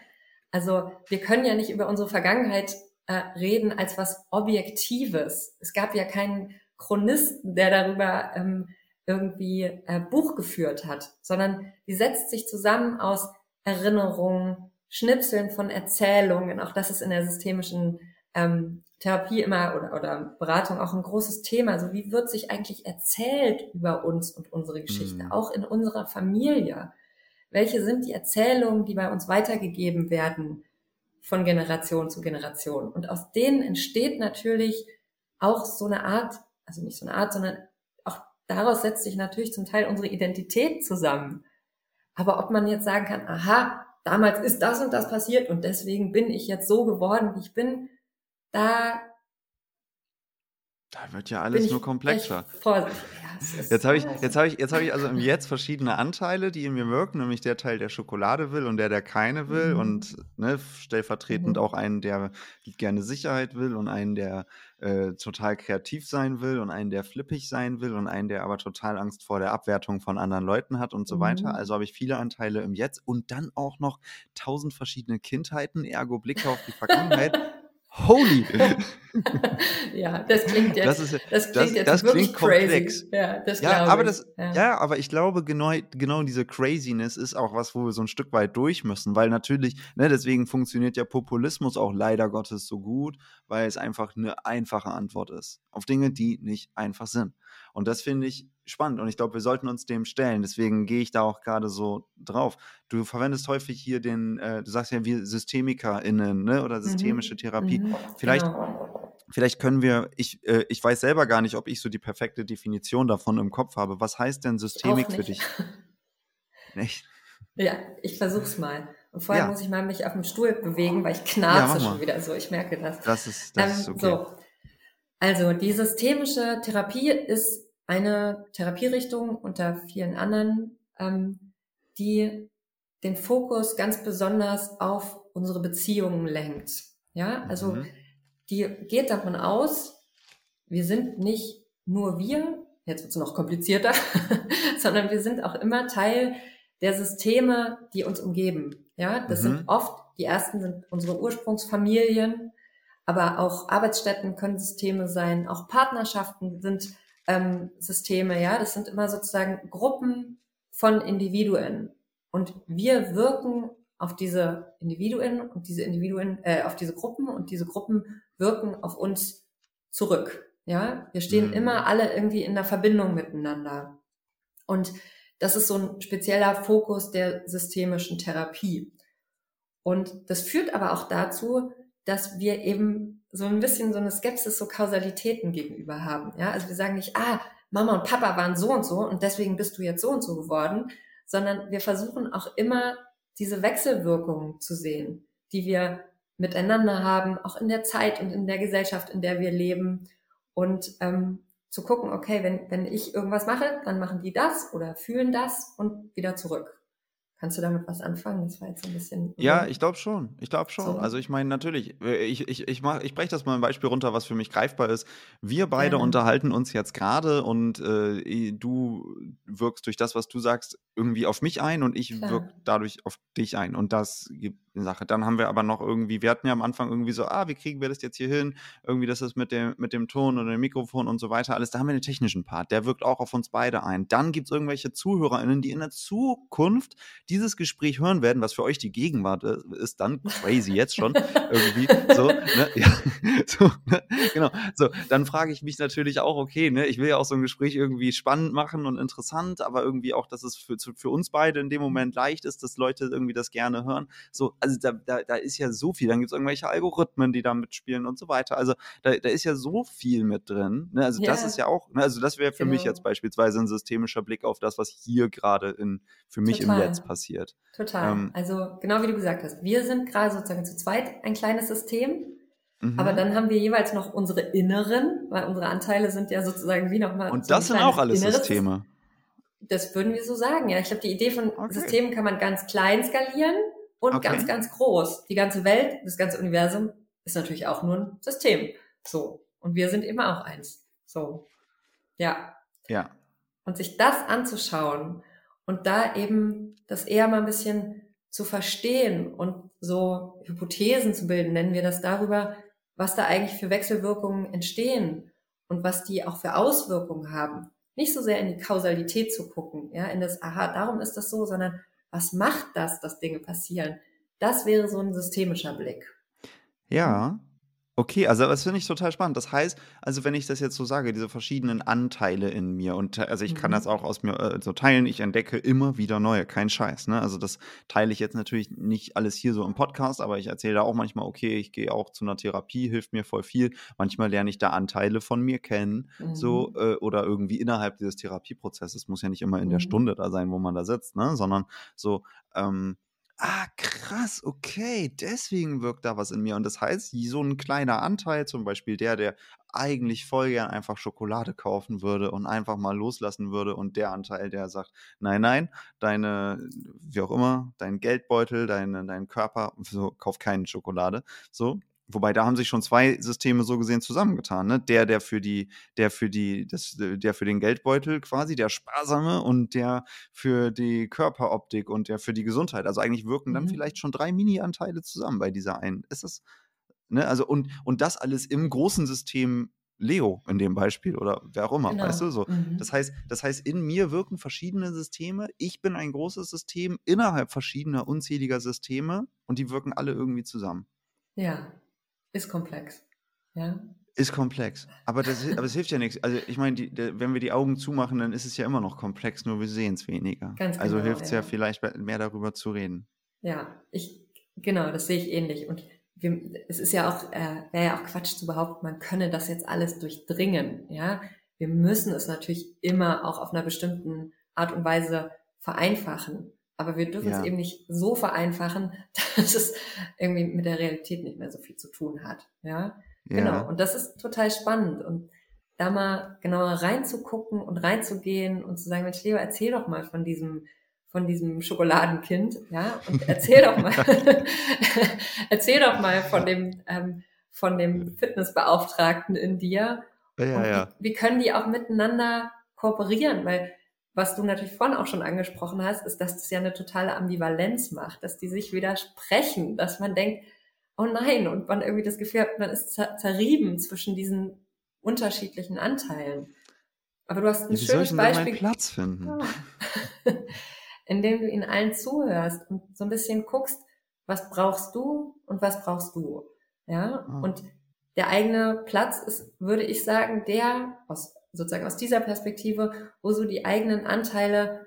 also wir können ja nicht über unsere Vergangenheit äh, reden als was Objektives. Es gab ja keinen Chronisten, der darüber ähm, irgendwie äh, Buch geführt hat, sondern die setzt sich zusammen aus Erinnerungen, Schnipseln von Erzählungen. Auch das ist in der systemischen ähm, Therapie immer oder, oder Beratung auch ein großes Thema. Also wie wird sich eigentlich erzählt über uns und unsere Geschichte, mhm. auch in unserer Familie? Welche sind die Erzählungen, die bei uns weitergegeben werden von Generation zu Generation? Und aus denen entsteht natürlich auch so eine Art, also nicht so eine Art, sondern auch daraus setzt sich natürlich zum Teil unsere Identität zusammen. Aber ob man jetzt sagen kann, aha, damals ist das und das passiert und deswegen bin ich jetzt so geworden, wie ich bin, da da wird ja alles nur komplexer. Ja, jetzt habe ich, jetzt habe ich, jetzt habe ich also im Jetzt verschiedene Anteile, die in mir wirken, nämlich der Teil, der Schokolade will und der, der keine will mhm. und ne, stellvertretend mhm. auch einen, der gerne Sicherheit will und einen, der äh, total kreativ sein will und einen, der flippig sein will und einen, der aber total Angst vor der Abwertung von anderen Leuten hat und so mhm. weiter. Also habe ich viele Anteile im Jetzt und dann auch noch tausend verschiedene Kindheiten, ergo Blicke auf die [LAUGHS] Vergangenheit. Holy! [LAUGHS] ja, das klingt jetzt, das, ist, das klingt das, jetzt das wirklich klingt komplex. Ja, das ja aber das, ja. ja. aber ich glaube, genau, genau diese Craziness ist auch was, wo wir so ein Stück weit durch müssen, weil natürlich, ne, deswegen funktioniert ja Populismus auch leider Gottes so gut, weil es einfach eine einfache Antwort ist auf Dinge, die nicht einfach sind. Und das finde ich spannend und ich glaube, wir sollten uns dem stellen. Deswegen gehe ich da auch gerade so drauf. Du verwendest häufig hier den, äh, du sagst ja wir SystemikerInnen ne? oder mhm. systemische Therapie. Mhm. Vielleicht, genau. vielleicht können wir, ich, äh, ich weiß selber gar nicht, ob ich so die perfekte Definition davon im Kopf habe. Was heißt denn Systemik für dich? [LAUGHS] Nicht? Ja, ich versuch's mal. Und vorher ja. muss ich mal mich auf dem Stuhl bewegen, weil ich knarze ja, schon wieder so. Ich merke das. Das ist, das ähm, ist okay. So. Also die systemische Therapie ist eine Therapierichtung unter vielen anderen, ähm, die den Fokus ganz besonders auf unsere Beziehungen lenkt. Ja, also mhm. die geht davon aus, wir sind nicht nur wir, jetzt wird es noch komplizierter, [LAUGHS] sondern wir sind auch immer Teil der Systeme, die uns umgeben. Ja, das mhm. sind oft, die ersten sind unsere Ursprungsfamilien, aber auch Arbeitsstätten können Systeme sein, auch Partnerschaften sind ähm, Systeme, ja, das sind immer sozusagen Gruppen von Individuen. Und wir wirken auf diese Individuen und diese Individuen, äh, auf diese Gruppen und diese Gruppen wirken auf uns zurück. Ja, wir stehen mhm. immer alle irgendwie in der Verbindung miteinander. Und das ist so ein spezieller Fokus der systemischen Therapie. Und das führt aber auch dazu, dass wir eben so ein bisschen so eine Skepsis so Kausalitäten gegenüber haben. Ja, also wir sagen nicht, ah, Mama und Papa waren so und so und deswegen bist du jetzt so und so geworden, sondern wir versuchen auch immer diese Wechselwirkungen zu sehen, die wir miteinander haben, auch in der Zeit und in der Gesellschaft, in der wir leben und ähm, zu gucken, okay, wenn, wenn ich irgendwas mache, dann machen die das oder fühlen das und wieder zurück. Kannst du damit was anfangen? Das war jetzt ein bisschen. Ja, ich glaube schon. Ich glaube schon. So. Also ich meine, natürlich, äh, ich, ich, ich, mach, ich breche das mal ein Beispiel runter, was für mich greifbar ist. Wir beide ja. unterhalten uns jetzt gerade und äh, du wirkst durch das, was du sagst, irgendwie auf mich ein und ich wirke dadurch auf dich ein. Und das gibt Sache. Dann haben wir aber noch irgendwie, wir hatten ja am Anfang irgendwie so, ah, wie kriegen wir das jetzt hier hin? Irgendwie, das ist mit dem, mit dem Ton und dem Mikrofon und so weiter, alles. Da haben wir den technischen Part, der wirkt auch auf uns beide ein. Dann gibt es irgendwelche ZuhörerInnen, die in der Zukunft dieses Gespräch hören werden, was für euch die Gegenwart ist, dann crazy jetzt schon irgendwie. So, ne? [LAUGHS] ja, [LAUGHS] so, ne? genau. So, dann frage ich mich natürlich auch, okay, ne, ich will ja auch so ein Gespräch irgendwie spannend machen und interessant, aber irgendwie auch, dass es für, für uns beide in dem Moment leicht ist, dass Leute irgendwie das gerne hören. So, also da, da, da ist ja so viel. Dann gibt es irgendwelche Algorithmen, die da mitspielen und so weiter. Also da, da ist ja so viel mit drin. Ne? Also yeah. das ist ja auch, ne? also das wäre für genau. mich jetzt beispielsweise ein systemischer Blick auf das, was hier gerade in für mich Total. im Jetzt passiert. Total. Ähm, also genau wie du gesagt hast, wir sind gerade sozusagen zu zweit ein kleines System. Mhm. Aber dann haben wir jeweils noch unsere Inneren, weil unsere Anteile sind ja sozusagen wie nochmal. Und so das sind auch alles Inneres. Systeme. Das würden wir so sagen, ja. Ich glaube, die Idee von okay. Systemen kann man ganz klein skalieren und okay. ganz, ganz groß. Die ganze Welt, das ganze Universum ist natürlich auch nur ein System. So. Und wir sind immer auch eins. So. Ja. Ja. Und sich das anzuschauen und da eben das eher mal ein bisschen zu verstehen und so Hypothesen zu bilden, nennen wir das darüber, was da eigentlich für Wechselwirkungen entstehen und was die auch für Auswirkungen haben. Nicht so sehr in die Kausalität zu gucken, ja, in das, aha, darum ist das so, sondern was macht das, dass Dinge passieren? Das wäre so ein systemischer Blick. Ja, Okay, also das finde ich total spannend. Das heißt, also wenn ich das jetzt so sage, diese verschiedenen Anteile in mir und also ich kann das mhm. auch aus mir äh, so teilen, ich entdecke immer wieder neue, kein Scheiß. Ne? Also das teile ich jetzt natürlich nicht alles hier so im Podcast, aber ich erzähle da auch manchmal, okay, ich gehe auch zu einer Therapie, hilft mir voll viel. Manchmal lerne ich da Anteile von mir kennen, mhm. so äh, oder irgendwie innerhalb dieses Therapieprozesses. Muss ja nicht immer in der mhm. Stunde da sein, wo man da sitzt, ne? sondern so ähm, Ah, krass, okay, deswegen wirkt da was in mir. Und das heißt, so ein kleiner Anteil, zum Beispiel der, der eigentlich voll gern einfach Schokolade kaufen würde und einfach mal loslassen würde und der Anteil, der sagt, nein, nein, deine, wie auch immer, dein Geldbeutel, deine, dein Körper, so, kauf keine Schokolade, so, Wobei da haben sich schon zwei Systeme so gesehen zusammengetan. Ne? Der, der für die, der für die, das, der für den Geldbeutel quasi, der sparsame und der für die Körperoptik und der für die Gesundheit. Also eigentlich wirken dann mhm. vielleicht schon drei Mini-Anteile zusammen bei dieser einen. Ist das, ne? Also und, und das alles im großen System Leo in dem Beispiel oder wer auch immer, genau. weißt du so. Mhm. Das heißt, das heißt, in mir wirken verschiedene Systeme. Ich bin ein großes System innerhalb verschiedener unzähliger Systeme und die wirken alle irgendwie zusammen. Ja, ist komplex. Ja. Ist komplex. Aber, das, aber es hilft ja nichts. Also ich meine, wenn wir die Augen zumachen, dann ist es ja immer noch komplex, nur wir sehen es weniger. Ganz also genau, hilft es ja. ja. vielleicht mehr darüber zu reden. Ja, ich, genau, das sehe ich ähnlich. Und wir, es ist ja auch, äh, wäre ja auch Quatsch zu behaupten, man könne das jetzt alles durchdringen. Ja, wir müssen es natürlich immer auch auf einer bestimmten Art und Weise vereinfachen. Aber wir dürfen ja. es eben nicht so vereinfachen, [LAUGHS] dass es irgendwie mit der Realität nicht mehr so viel zu tun hat. Ja, ja. genau. Und das ist total spannend. Und da mal genauer reinzugucken und reinzugehen und zu sagen, Mensch, Leo, erzähl doch mal von diesem, von diesem Schokoladenkind, ja, und [LAUGHS] erzähl doch mal, [LAUGHS] erzähl doch mal von dem, ähm, von dem Fitnessbeauftragten in dir. Ja, ja. Wie, wie können die auch miteinander kooperieren? Weil was du natürlich vorhin auch schon angesprochen hast, ist, dass das ja eine totale Ambivalenz macht, dass die sich widersprechen, dass man denkt, oh nein, und man irgendwie das Gefühl hat, man ist zerrieben zwischen diesen unterschiedlichen Anteilen. Aber du hast ein Wie schönes soll ich Beispiel. meinen Platz finden? Ja. [LAUGHS] Indem du ihnen allen zuhörst und so ein bisschen guckst, was brauchst du und was brauchst du. Ja, Ah. und der eigene Platz ist, würde ich sagen, der aus sozusagen aus dieser Perspektive, wo so die eigenen Anteile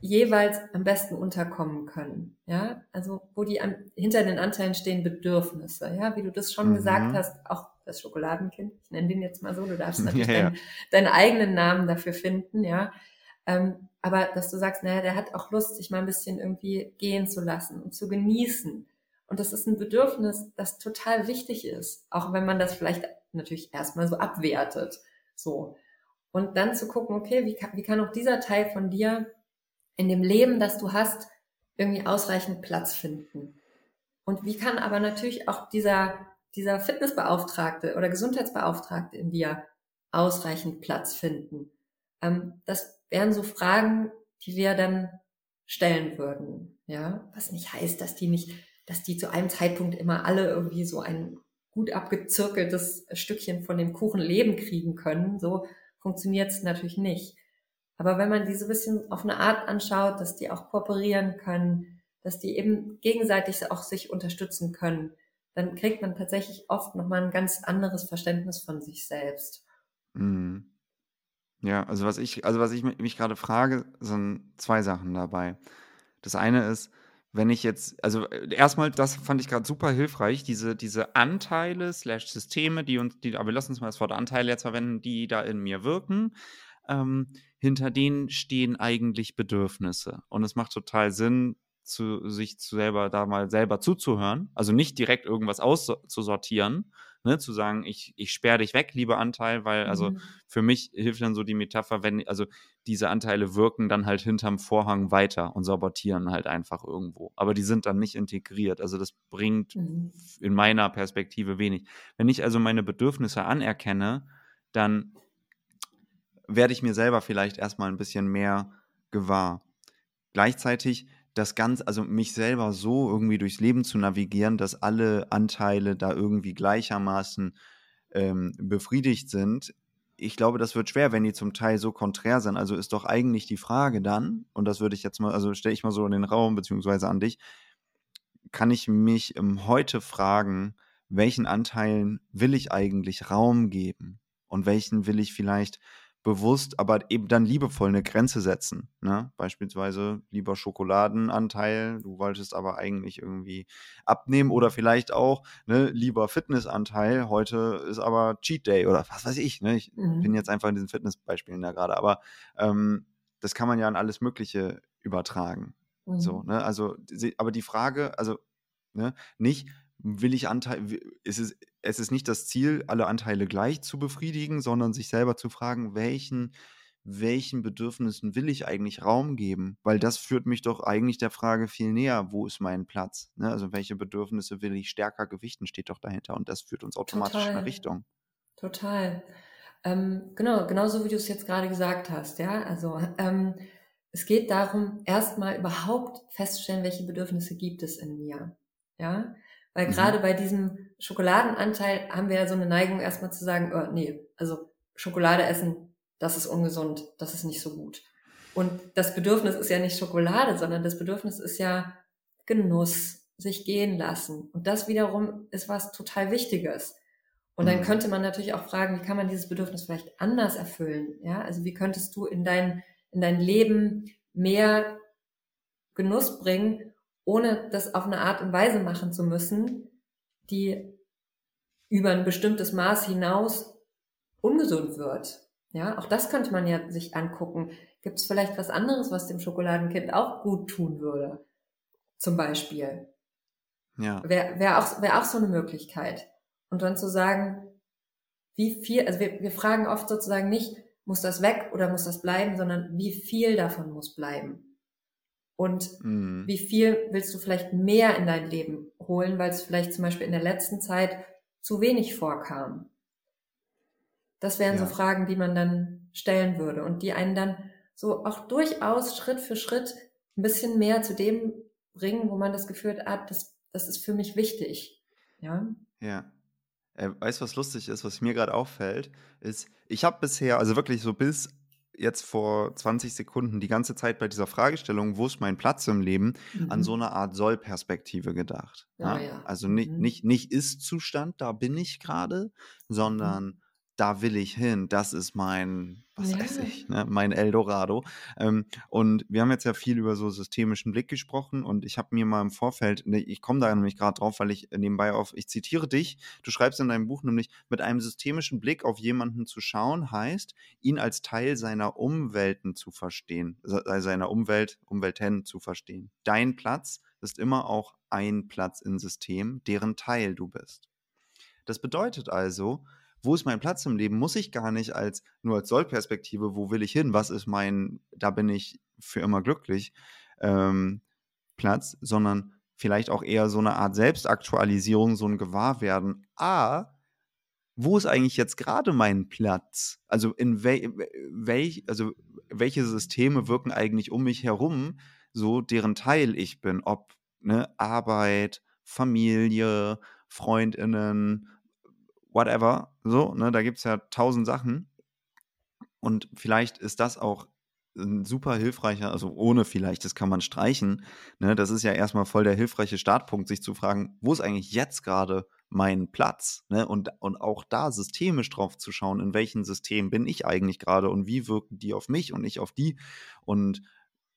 jeweils am besten unterkommen können. Ja, also wo die an, hinter den Anteilen stehen Bedürfnisse. Ja, wie du das schon Mhm. gesagt hast, auch das Schokoladenkind. Ich nenne den jetzt mal so. Du darfst [LAUGHS] natürlich Ja, ja. Deinen, deinen eigenen Namen dafür finden. Ja, ähm, aber dass du sagst, naja, der hat auch Lust, sich mal ein bisschen irgendwie gehen zu lassen und zu genießen. Und das ist ein Bedürfnis, das total wichtig ist, auch wenn man das vielleicht natürlich erstmal so abwertet. So. Und dann zu gucken, okay, wie kann, wie kann auch dieser Teil von dir in dem Leben, das du hast, irgendwie ausreichend Platz finden? Und wie kann aber natürlich auch dieser, dieser Fitnessbeauftragte oder Gesundheitsbeauftragte in dir ausreichend Platz finden? Ähm, das wären so Fragen, die wir dann stellen würden, ja, was nicht heißt, dass die nicht, dass die zu einem Zeitpunkt immer alle irgendwie so ein gut abgezirkeltes Stückchen von dem Kuchen Leben kriegen können, so funktioniert es natürlich nicht. Aber wenn man die so ein bisschen auf eine Art anschaut, dass die auch kooperieren können, dass die eben gegenseitig auch sich unterstützen können, dann kriegt man tatsächlich oft nochmal ein ganz anderes Verständnis von sich selbst. Mhm. Ja, also was ich, also was ich mi- mich gerade frage, sind zwei Sachen dabei. Das eine ist, wenn ich jetzt, also äh, erstmal, das fand ich gerade super hilfreich, diese, diese Anteile slash Systeme, die uns, die, aber lass uns mal das Wort Anteile jetzt verwenden, die da in mir wirken, ähm, hinter denen stehen eigentlich Bedürfnisse. Und es macht total Sinn, zu, sich zu selber da mal selber zuzuhören. Also nicht direkt irgendwas auszusortieren, ne, zu sagen, ich, ich sperre dich weg, lieber Anteil, weil, also Mhm. für mich hilft dann so die Metapher, wenn, also diese Anteile wirken dann halt hinterm Vorhang weiter und sabotieren halt einfach irgendwo. Aber die sind dann nicht integriert. Also das bringt Mhm. in meiner Perspektive wenig. Wenn ich also meine Bedürfnisse anerkenne, dann werde ich mir selber vielleicht erstmal ein bisschen mehr gewahr. Gleichzeitig das Ganze, also mich selber so irgendwie durchs Leben zu navigieren, dass alle Anteile da irgendwie gleichermaßen ähm, befriedigt sind. Ich glaube, das wird schwer, wenn die zum Teil so konträr sind. Also ist doch eigentlich die Frage dann, und das würde ich jetzt mal, also stelle ich mal so in den Raum, beziehungsweise an dich, kann ich mich ähm, heute fragen, welchen Anteilen will ich eigentlich Raum geben und welchen will ich vielleicht bewusst, aber eben dann liebevoll eine Grenze setzen. Ne? Beispielsweise lieber Schokoladenanteil, du wolltest aber eigentlich irgendwie abnehmen oder vielleicht auch ne, lieber Fitnessanteil, heute ist aber Cheat Day oder was weiß ich. Ne? Ich Mhm. bin jetzt einfach in diesen Fitnessbeispielen da gerade, aber ähm, das kann man ja an alles Mögliche übertragen. Mhm. So, ne? Also, aber die Frage, also, ne, nicht, will ich Anteil, wi- es ist, es ist nicht das Ziel, alle Anteile gleich zu befriedigen, sondern sich selber zu fragen, welchen, welchen Bedürfnissen will ich eigentlich Raum geben? Weil das führt mich doch eigentlich der Frage viel näher, wo ist mein Platz? Ne? Also, welche Bedürfnisse will ich stärker gewichten, steht doch dahinter und das führt uns automatisch in Total. eine Richtung. Total. Ähm, genau, genauso wie du es jetzt gerade gesagt hast, ja. Also [LAUGHS] ähm, es geht darum, erstmal überhaupt festzustellen, welche Bedürfnisse gibt es in mir. Ja. Weil Mhm. gerade bei diesem Schokoladenanteil haben wir ja so eine Neigung, erstmal zu sagen, oh, nee, also Schokolade essen, das ist ungesund, das ist nicht so gut. Und das Bedürfnis ist ja nicht Schokolade, sondern das Bedürfnis ist ja Genuss, sich gehen lassen. Und das wiederum ist was total Wichtiges. Und dann Mhm. könnte man natürlich auch fragen, wie kann man dieses Bedürfnis vielleicht anders erfüllen? Ja, also wie könntest du in dein, in dein Leben mehr Genuss bringen, ohne das auf eine Art und Weise machen zu müssen, die über ein bestimmtes Maß hinaus ungesund wird. Ja, auch das könnte man ja sich angucken. Gibt es vielleicht was anderes, was dem Schokoladenkind auch gut tun würde? Zum Beispiel. Ja. Wäre wär auch, wär auch so eine Möglichkeit. Und dann zu sagen, wie viel, also wir, wir fragen oft sozusagen nicht, muss das weg oder muss das bleiben, sondern wie viel davon muss bleiben. Und Mhm. wie viel willst du vielleicht mehr in dein Leben holen, weil es vielleicht zum Beispiel in der letzten Zeit zu wenig vorkam. Das wären Ja. so Fragen, die man dann stellen würde und die einen dann so auch durchaus Schritt für Schritt ein bisschen mehr zu dem bringen, wo man das Gefühl hat, ah, das, das ist für mich wichtig. Ja. Ja. Äh, weißt du, was lustig ist, was mir gerade auffällt, ist, ich habe bisher, also wirklich so bis jetzt vor 20 Sekunden die ganze Zeit bei dieser Fragestellung, wo ist mein Platz im Leben, mhm. an so eine Art Soll-Perspektive gedacht. Ja, ja? Also nicht, mhm. nicht, nicht Ist-Zustand, da bin ich gerade, mhm. sondern mhm da will ich hin, das ist mein, was ja. weiß ich, ne, mein Eldorado. Ähm, und wir haben jetzt ja viel über so systemischen Blick gesprochen und ich habe mir mal im Vorfeld, ne, ich komme da nämlich gerade drauf, weil ich nebenbei auf, ich zitiere dich, du schreibst in deinem Buch nämlich, mit einem systemischen Blick auf jemanden zu schauen, heißt, ihn als Teil seiner Umwelten zu verstehen, seiner Umwelt, Umwelten zu verstehen. Dein Platz ist immer auch ein Platz im System, deren Teil du bist. Das bedeutet also, wo ist mein Platz im Leben, muss ich gar nicht als nur als Sollperspektive, wo will ich hin, was ist mein, da bin ich für immer glücklich, ähm, Platz, sondern vielleicht auch eher so eine Art Selbstaktualisierung, so ein Gewahrwerden. Ah, wo ist eigentlich jetzt gerade mein Platz? Also in wel, welch, also welche Systeme wirken eigentlich um mich herum, so deren Teil ich bin, ob ne, Arbeit, Familie, Freundinnen, whatever. So, ne, da gibt es ja tausend Sachen. Und vielleicht ist das auch ein super hilfreicher, also ohne vielleicht, das kann man streichen. Ne, das ist ja erstmal voll der hilfreiche Startpunkt, sich zu fragen, wo ist eigentlich jetzt gerade mein Platz? Ne? Und, und auch da systemisch drauf zu schauen, in welchem System bin ich eigentlich gerade und wie wirken die auf mich und ich auf die. Und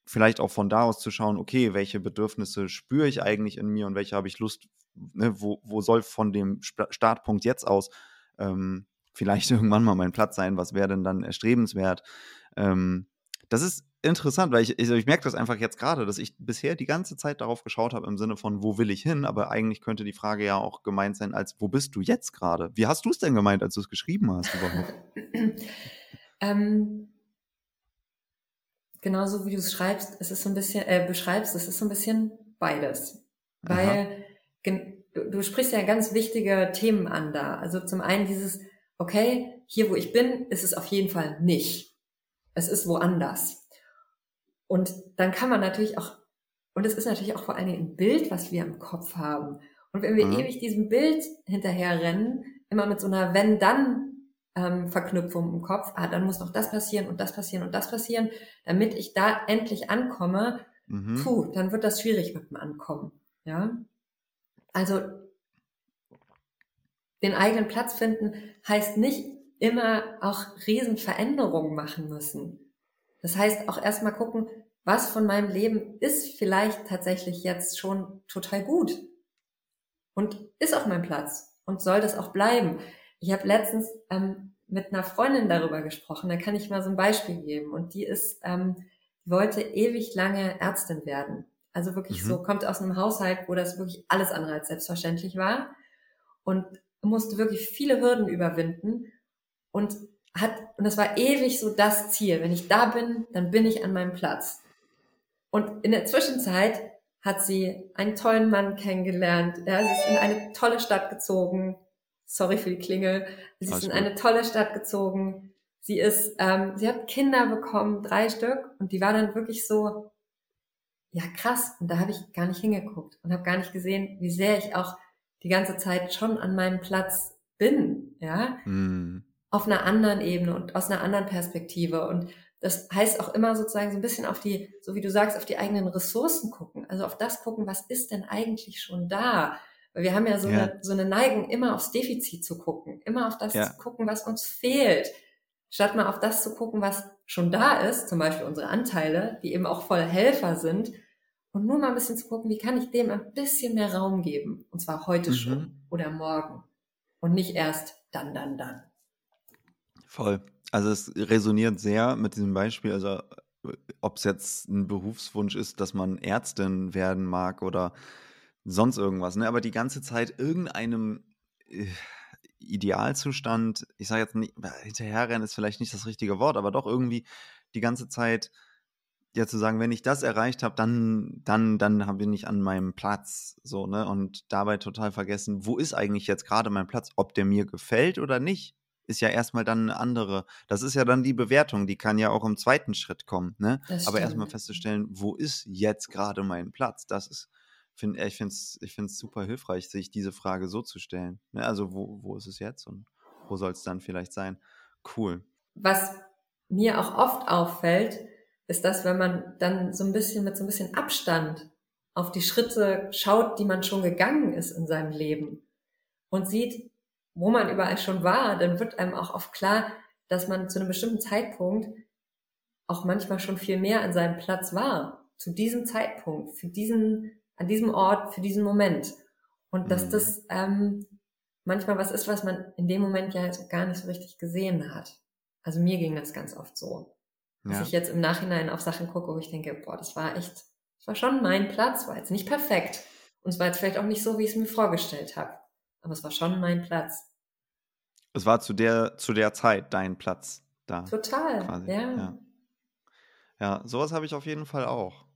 vielleicht auch von da aus zu schauen, okay, welche Bedürfnisse spüre ich eigentlich in mir und welche habe ich Lust, ne, wo, wo soll von dem Startpunkt jetzt aus ähm, vielleicht [LAUGHS] irgendwann mal mein Platz sein, was wäre denn dann erstrebenswert? Ähm, das ist interessant, weil ich, ich, ich merke das einfach jetzt gerade, dass ich bisher die ganze Zeit darauf geschaut habe im Sinne von, wo will ich hin? Aber eigentlich könnte die Frage ja auch gemeint sein, als wo bist du jetzt gerade? Wie hast du es denn gemeint, als du es geschrieben hast überhaupt? [LAUGHS] ähm, genauso wie du es schreibst, es ist so ein bisschen, äh, beschreibst, es ist so ein bisschen beides. Weil du, du sprichst ja ganz wichtige Themen an da. Also zum einen dieses, okay, hier wo ich bin, ist es auf jeden Fall nicht. Es ist woanders. Und dann kann man natürlich auch, und es ist natürlich auch vor allen Dingen ein Bild, was wir im Kopf haben. Und wenn wir mhm. ewig diesem Bild hinterherrennen, immer mit so einer Wenn-Dann ähm, Verknüpfung im Kopf, ah, dann muss noch das passieren und das passieren und das passieren, damit ich da endlich ankomme, mhm. puh, dann wird das schwierig mit dem Ankommen. Ja. Also den eigenen Platz finden heißt nicht immer auch Riesenveränderungen machen müssen. Das heißt auch erstmal gucken, was von meinem Leben ist vielleicht tatsächlich jetzt schon total gut und ist auf meinem Platz und soll das auch bleiben. Ich habe letztens ähm, mit einer Freundin darüber gesprochen, da kann ich mal so ein Beispiel geben. Und die ist, ähm, die wollte ewig lange Ärztin werden. Also wirklich mhm. so, kommt aus einem Haushalt, wo das wirklich alles andere als selbstverständlich war und musste wirklich viele Hürden überwinden und hat, und das war ewig so das Ziel. Wenn ich da bin, dann bin ich an meinem Platz. Und in der Zwischenzeit hat sie einen tollen Mann kennengelernt. Ja, sie ist in eine tolle Stadt gezogen, sorry für die Klingel. Sie ist in eine tolle Stadt gezogen. Sie ist, ähm, sie hat Kinder bekommen, drei Stück, und die war dann wirklich so, ja krass. Und da habe ich gar nicht hingeguckt und habe gar nicht gesehen, wie sehr ich auch die ganze Zeit schon an meinem Platz bin, ja, mm. auf einer anderen Ebene und aus einer anderen Perspektive. Und das heißt auch immer sozusagen so ein bisschen auf die, so wie du sagst, auf die eigenen Ressourcen gucken. Also auf das gucken, was ist denn eigentlich schon da? Weil wir haben ja so, ja. Eine, so eine Neigung, immer aufs Defizit zu gucken, immer auf das ja. zu gucken, was uns fehlt, statt mal auf das zu gucken, was schon da ist, zum Beispiel unsere Anteile, die eben auch voll Helfer sind, und nur mal ein bisschen zu gucken, wie kann ich dem ein bisschen mehr Raum geben, und zwar heute mhm. schon oder morgen und nicht erst dann, dann, dann. Voll. Also es resoniert sehr mit diesem Beispiel, also ob es jetzt ein Berufswunsch ist, dass man Ärztin werden mag oder sonst irgendwas, ne? Aber die ganze Zeit irgendeinem äh, Idealzustand, ich sage jetzt nicht, hinterherrennen ist vielleicht nicht das richtige Wort, aber doch irgendwie die ganze Zeit ja zu sagen, wenn ich das erreicht habe, dann, dann, dann bin ich an meinem Platz, so, ne? Und dabei total vergessen, wo ist eigentlich jetzt gerade mein Platz? Ob der mir gefällt oder nicht, ist ja erstmal dann eine andere. Das ist ja dann die Bewertung, die kann ja auch im zweiten Schritt kommen, ne? Aber erstmal festzustellen, wo ist jetzt gerade mein Platz? Das ist find, ich finde es ich find's super hilfreich, sich diese Frage so zu stellen. Ne? Also, wo, wo ist es jetzt und wo soll es dann vielleicht sein? Cool. Was mir auch oft auffällt, ist, dass wenn man dann so ein bisschen mit so ein bisschen Abstand auf die Schritte schaut, die man schon gegangen ist in seinem Leben und sieht, wo man überall schon war, dann wird einem auch oft klar, dass man zu einem bestimmten Zeitpunkt auch manchmal schon viel mehr an seinem Platz war. Zu diesem Zeitpunkt, für diesen, an diesem Ort, für diesen Moment. Und dass mhm. das ähm, manchmal was ist, was man in dem Moment ja halt gar nicht so richtig gesehen hat. Also mir ging das ganz oft so. Dass ja. ich jetzt im Nachhinein auf Sachen gucke, wo ich denke, boah, das war echt, das war schon mein Platz, war jetzt nicht perfekt. Und es war jetzt vielleicht auch nicht so, wie ich es mir vorgestellt habe. Aber es war schon mein Platz. Es war zu der, zu der Zeit dein Platz da. Total. Ja. ja. Ja, sowas habe ich auf jeden Fall auch.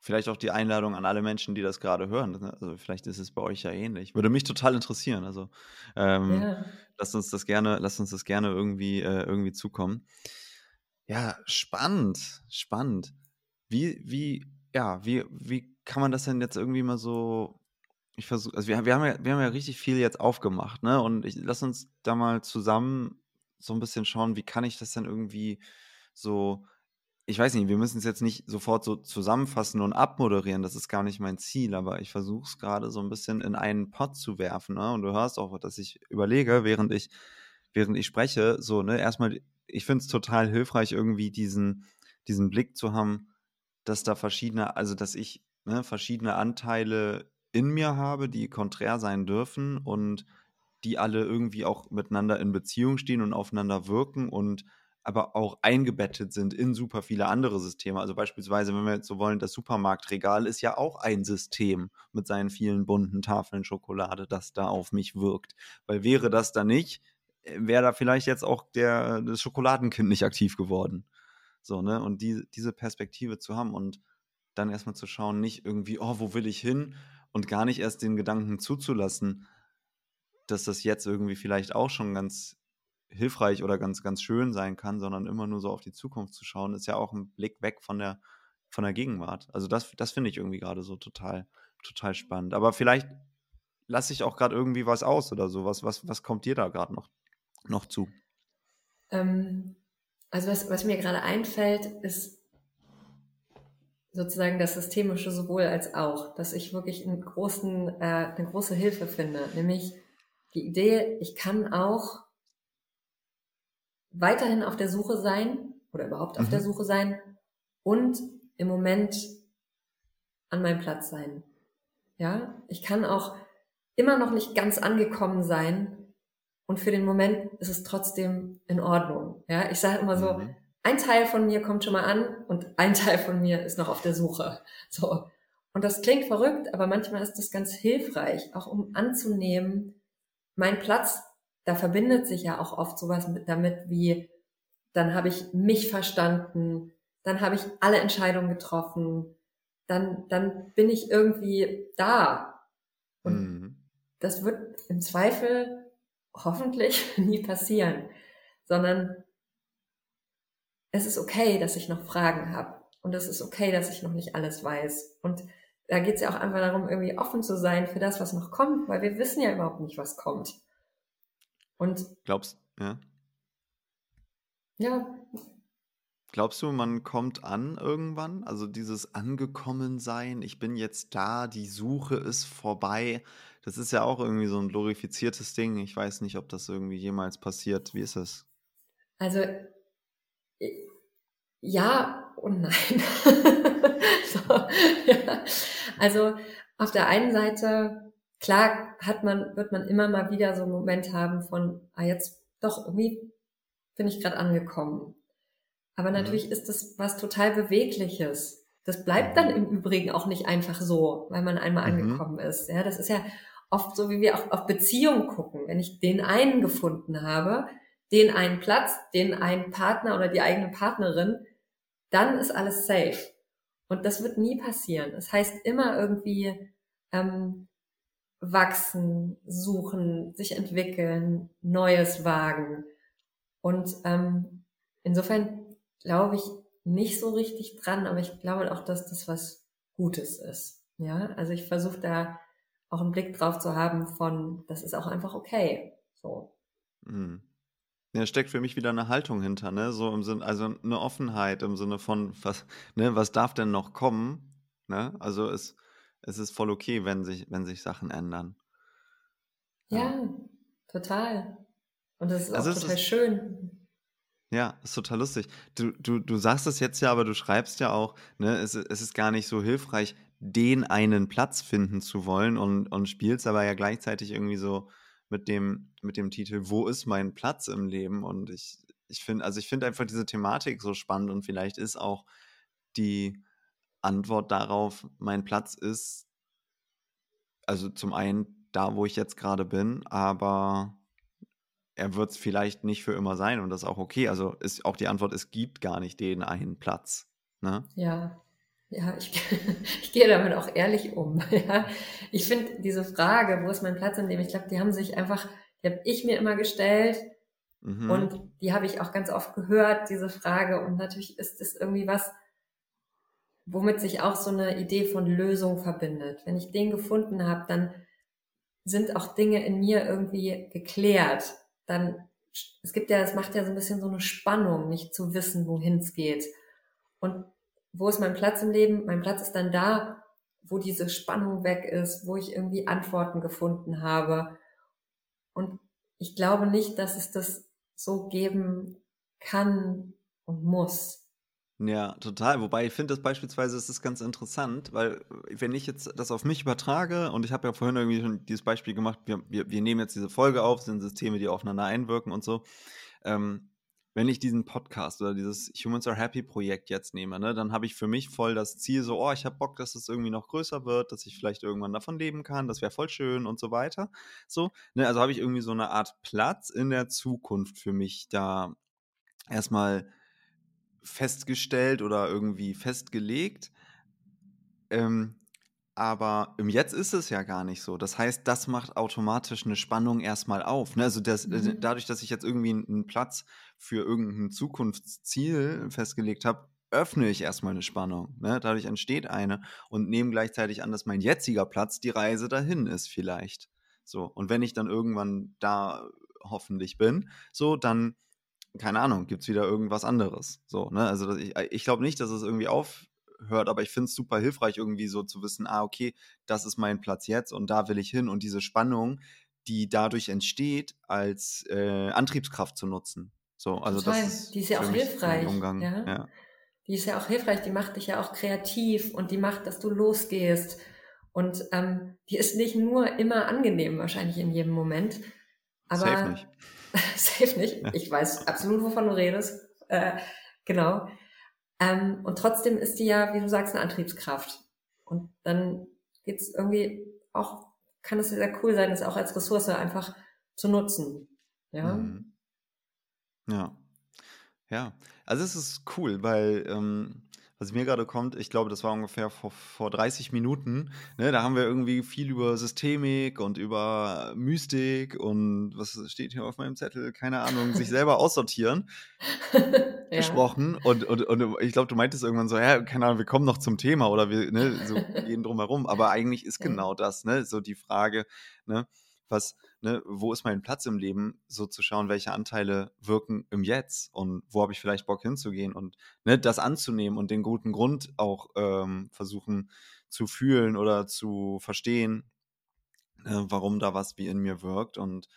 Vielleicht auch die Einladung an alle Menschen, die das gerade hören. Ne? Also vielleicht ist es bei euch ja ähnlich. Würde mich total interessieren. Also ähm, ja. lasst uns das gerne, lasst uns das gerne irgendwie, äh, irgendwie zukommen. Ja, spannend, spannend. Wie, wie, ja, wie, wie kann man das denn jetzt irgendwie mal so ich versuche, also wir, wir, haben ja, wir haben ja richtig viel jetzt aufgemacht, ne? Und ich lass uns da mal zusammen so ein bisschen schauen, wie kann ich das denn irgendwie so, ich weiß nicht, wir müssen es jetzt nicht sofort so zusammenfassen und abmoderieren, das ist gar nicht mein Ziel, aber ich versuche es gerade so ein bisschen in einen Pot zu werfen, ne? Und du hörst auch, dass ich überlege, während ich, während ich spreche, so, ne, erstmal, ich finde es total hilfreich, irgendwie diesen, diesen Blick zu haben, dass da verschiedene, also dass ich ne, verschiedene Anteile in mir habe, die konträr sein dürfen und die alle irgendwie auch miteinander in Beziehung stehen und aufeinander wirken und aber auch eingebettet sind in super viele andere Systeme. Also beispielsweise, wenn wir jetzt so wollen, das Supermarktregal ist ja auch ein System mit seinen vielen bunten Tafeln Schokolade, das da auf mich wirkt. Weil wäre das da nicht, äh, wäre da vielleicht jetzt auch der, das Schokoladenkind nicht aktiv geworden. So, ne? Und die, diese Perspektive zu haben und dann erstmal zu schauen, nicht irgendwie, oh, wo will ich hin? und gar nicht erst den Gedanken zuzulassen, dass das jetzt irgendwie vielleicht auch schon ganz hilfreich oder ganz, ganz schön sein kann, sondern immer nur so auf die Zukunft zu schauen, ist ja auch ein Blick weg von der, von der Gegenwart. Also das, das finde ich irgendwie gerade so total, total spannend. Aber vielleicht lasse ich auch gerade irgendwie was aus oder so. Was, was, was kommt dir da gerade noch, noch zu? Ähm, also was, was mir gerade einfällt, ist sozusagen das Systemische sowohl als auch, dass ich wirklich einen großen, äh, eine große Hilfe finde, nämlich die Idee, ich kann auch weiterhin auf der Suche sein oder überhaupt auf mhm. der Suche sein und im Moment an meinem Platz sein. Ja, ich kann auch immer noch nicht ganz angekommen sein und für den Moment ist es trotzdem in Ordnung. Ja, ich sage immer so, mhm ein Teil von mir kommt schon mal an und ein Teil von mir ist noch auf der Suche. So. Und das klingt verrückt, aber manchmal ist das ganz hilfreich, auch um anzunehmen, mein Platz, da verbindet sich ja auch oft sowas mit, damit wie, dann habe ich mich verstanden, dann habe ich alle Entscheidungen getroffen, dann, dann bin ich irgendwie da. Und mhm. das wird im Zweifel hoffentlich [LAUGHS] nie passieren, sondern es ist okay, dass ich noch Fragen habe. Und es ist okay, dass ich noch nicht alles weiß. Und da geht es ja auch einfach darum, irgendwie offen zu sein für das, was noch kommt, weil wir wissen ja überhaupt nicht, was kommt. Und glaubst, ja. Ja. Glaubst du, man kommt an irgendwann? Also dieses Angekommensein, ich bin jetzt da, die Suche ist vorbei. Das ist ja auch irgendwie so ein glorifiziertes Ding. Ich weiß nicht, ob das irgendwie jemals passiert. Wie ist das? Also ja und nein. [LAUGHS] so, ja. Also auf der einen Seite, klar hat man, wird man immer mal wieder so einen Moment haben von, ah, jetzt doch, irgendwie bin ich gerade angekommen. Aber mhm. natürlich mhm. ist das was total Bewegliches. Das bleibt dann im Übrigen auch nicht einfach so, weil man einmal mhm. angekommen ist. Ja, das ist ja oft so, wie wir auch auf Beziehungen gucken. Wenn ich den einen gefunden habe, den einen Platz, den einen Partner oder die eigene Partnerin, dann ist alles safe. Und das wird nie passieren. Das heißt immer irgendwie ähm, wachsen, suchen, sich entwickeln, Neues wagen. Und ähm, insofern glaube ich nicht so richtig dran, aber ich glaube auch, dass das was Gutes ist. Ja, also ich versuche da auch einen Blick drauf zu haben von, das ist auch einfach okay. So. Mhm. Ja, steckt für mich wieder eine Haltung hinter, ne? So im Sinne, also eine Offenheit im Sinne von, was, ne, was darf denn noch kommen? Ne? Also es, es ist voll okay, wenn sich, wenn sich Sachen ändern. Ja, ja total. Und das ist also auch total ist, schön. Ja, ist total lustig. Du, du, du sagst es jetzt ja, aber du schreibst ja auch, ne, es, es ist gar nicht so hilfreich, den einen Platz finden zu wollen und, und spielst aber ja gleichzeitig irgendwie so mit dem, mit dem Titel Wo ist mein Platz im Leben? Und ich, ich finde, also ich finde einfach diese Thematik so spannend und vielleicht ist auch die Antwort darauf, mein Platz ist, also zum einen da, wo ich jetzt gerade bin, aber er wird es vielleicht nicht für immer sein und das ist auch okay. Also ist auch die Antwort, es gibt gar nicht den einen Platz. Ne? Ja, ja, ich, [LAUGHS] ich gehe damit auch ehrlich um. [LAUGHS] Ja. Ich finde diese Frage, wo ist mein Platz in dem, ich glaube, die haben sich einfach, die habe ich mir immer gestellt mhm. und die habe ich auch ganz oft gehört, diese Frage. Und natürlich ist es irgendwie was, womit sich auch so eine Idee von Lösung verbindet. Wenn ich den gefunden habe, dann sind auch Dinge in mir irgendwie geklärt. Dann, es gibt ja, es macht ja so ein bisschen so eine Spannung, nicht zu wissen, wohin es geht. Und wo ist mein Platz im Leben? Mein Platz ist dann da, wo diese Spannung weg ist, wo ich irgendwie Antworten gefunden habe. Und ich glaube nicht, dass es das so geben kann und muss. Ja, total. Wobei ich finde das beispielsweise, es ist ganz interessant, weil wenn ich jetzt das auf mich übertrage und ich habe ja vorhin irgendwie schon dieses Beispiel gemacht, wir, wir, wir nehmen jetzt diese Folge auf, sind Systeme, die aufeinander einwirken und so. Ähm, wenn ich diesen Podcast oder dieses Humans Are Happy Projekt jetzt nehme, ne, dann habe ich für mich voll das Ziel, so, oh, ich habe Bock, dass es irgendwie noch größer wird, dass ich vielleicht irgendwann davon leben kann, das wäre voll schön und so weiter. So, ne, also habe ich irgendwie so eine Art Platz in der Zukunft für mich da erstmal festgestellt oder irgendwie festgelegt. Ähm, aber im Jetzt ist es ja gar nicht so. Das heißt, das macht automatisch eine Spannung erstmal auf. Ne? Also das, äh, mhm. dadurch, dass ich jetzt irgendwie einen Platz für irgendein Zukunftsziel festgelegt habe, öffne ich erstmal eine Spannung. Ne? Dadurch entsteht eine und nehme gleichzeitig an, dass mein jetziger Platz die Reise dahin ist vielleicht. So und wenn ich dann irgendwann da hoffentlich bin, so dann keine Ahnung, gibt es wieder irgendwas anderes. So, ne? Also ich, ich glaube nicht, dass es irgendwie auf, hört, aber ich finde es super hilfreich, irgendwie so zu wissen, ah, okay, das ist mein Platz jetzt und da will ich hin und diese Spannung, die dadurch entsteht, als äh, Antriebskraft zu nutzen. So, also Total. das ist, die ist ja auch hilfreich. Umgang. Ja? ja? Die ist ja auch hilfreich, die macht dich ja auch kreativ und die macht, dass du losgehst. Und ähm, die ist nicht nur immer angenehm, wahrscheinlich in jedem Moment. Aber safe nicht. [LAUGHS] safe nicht. Ja. Ich weiß absolut, wovon du redest. Äh, genau. Ähm, und trotzdem ist die ja, wie du sagst, eine Antriebskraft. Und dann geht's irgendwie auch, kann es sehr cool sein, das auch als Ressource einfach zu nutzen. Ja. Mhm. Ja. Ja. Also es ist cool, weil ähm, was mir gerade kommt, ich glaube, das war ungefähr vor, vor 30 Minuten. Ne, da haben wir irgendwie viel über Systemik und über Mystik und was steht hier auf meinem Zettel? Keine Ahnung, sich [LAUGHS] selber aussortieren [LAUGHS] ja. gesprochen. Und, und, und ich glaube, du meintest irgendwann so, ja, keine Ahnung, wir kommen noch zum Thema oder wir ne, so [LAUGHS] gehen drum herum. Aber eigentlich ist genau das, ne, so die Frage, ne, was, ne, wo ist mein Platz im Leben, so zu schauen, welche Anteile wirken im Jetzt und wo habe ich vielleicht Bock hinzugehen und ne, das anzunehmen und den guten Grund auch ähm, versuchen zu fühlen oder zu verstehen, ne, warum da was wie in mir wirkt und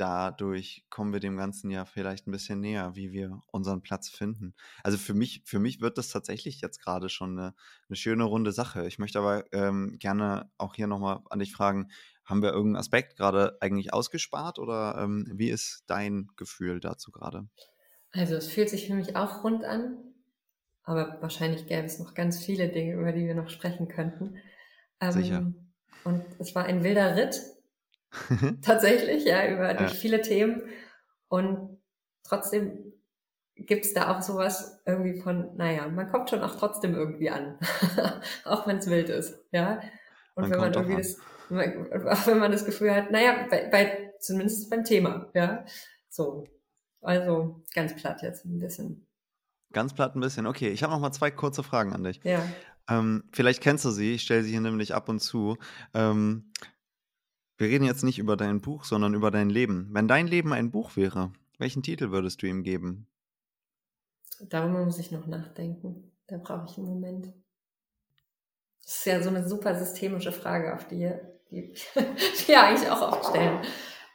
dadurch kommen wir dem Ganzen ja vielleicht ein bisschen näher, wie wir unseren Platz finden. Also für mich, für mich wird das tatsächlich jetzt gerade schon eine, eine schöne runde Sache. Ich möchte aber ähm, gerne auch hier nochmal an dich fragen, haben wir irgendeinen Aspekt gerade eigentlich ausgespart oder ähm, wie ist dein Gefühl dazu gerade? Also es fühlt sich für mich auch rund an, aber wahrscheinlich gäbe es noch ganz viele Dinge, über die wir noch sprechen könnten. Ähm, Sicher. Und es war ein wilder Ritt, [LAUGHS] tatsächlich, ja, über durch ja. viele Themen. Und trotzdem gibt es da auch sowas irgendwie von, naja, man kommt schon auch trotzdem irgendwie an, [LAUGHS] auch wenn es wild ist, ja. Und man wenn man irgendwie das auch wenn man das Gefühl hat, naja, bei, bei, zumindest beim Thema, ja. So. Also ganz platt jetzt ein bisschen. Ganz platt ein bisschen. Okay, ich habe noch mal zwei kurze Fragen an dich. Ja. Ähm, vielleicht kennst du sie, ich stelle sie hier nämlich ab und zu. Ähm, wir reden jetzt nicht über dein Buch, sondern über dein Leben. Wenn dein Leben ein Buch wäre, welchen Titel würdest du ihm geben? Darüber muss ich noch nachdenken. Da brauche ich einen Moment. Das ist ja so eine super systemische Frage, auf die, die wir [LAUGHS] eigentlich auch oft stellen.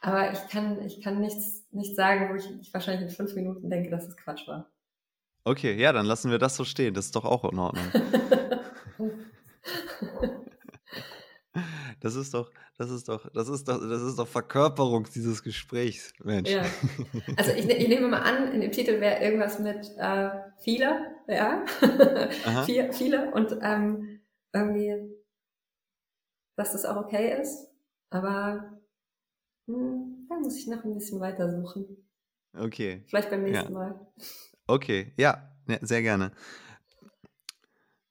Aber ich kann, ich kann nichts, nichts sagen, wo ich, ich wahrscheinlich in fünf Minuten denke, dass es Quatsch war. Okay, ja, dann lassen wir das so stehen. Das ist doch auch in Ordnung. [LAUGHS] Das ist doch, das ist doch, das ist doch, das ist doch Verkörperung dieses Gesprächs, Mensch. Ja. Also ich, ich nehme mal an, in dem Titel wäre irgendwas mit äh, viele, ja, [LAUGHS] Vier, viele und ähm, irgendwie, dass das auch okay ist, aber hm, da muss ich noch ein bisschen weiter suchen. Okay. Vielleicht beim nächsten ja. Mal. Okay, ja, ja, sehr gerne.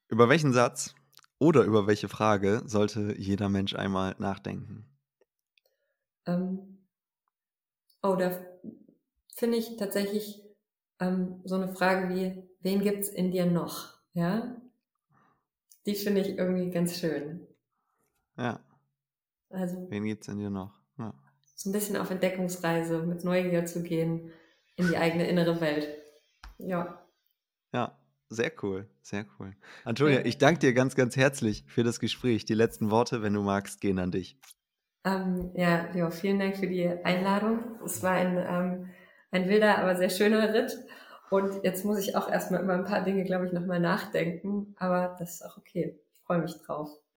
Über welchen Satz oder über welche Frage sollte jeder Mensch einmal nachdenken? Ähm, oh, da finde ich tatsächlich ähm, so eine Frage wie, wen gibt's in dir noch? Ja, die finde ich irgendwie ganz schön. Ja. Also. Wen gibt's in dir noch? Ja. So ein bisschen auf Entdeckungsreise, mit Neugier zu gehen in die eigene innere Welt. Ja. Ja, sehr cool, sehr cool. Antonia, ich danke dir ganz, ganz herzlich für das Gespräch. Die letzten Worte, wenn du magst, gehen an dich. Ähm, ja, Leo, vielen Dank für die Einladung. Es war ein, ähm, ein wilder, aber sehr schöner Ritt. Und jetzt muss ich auch erstmal über ein paar Dinge, glaube ich, nochmal nachdenken. Aber das ist auch okay. Ich freue mich drauf.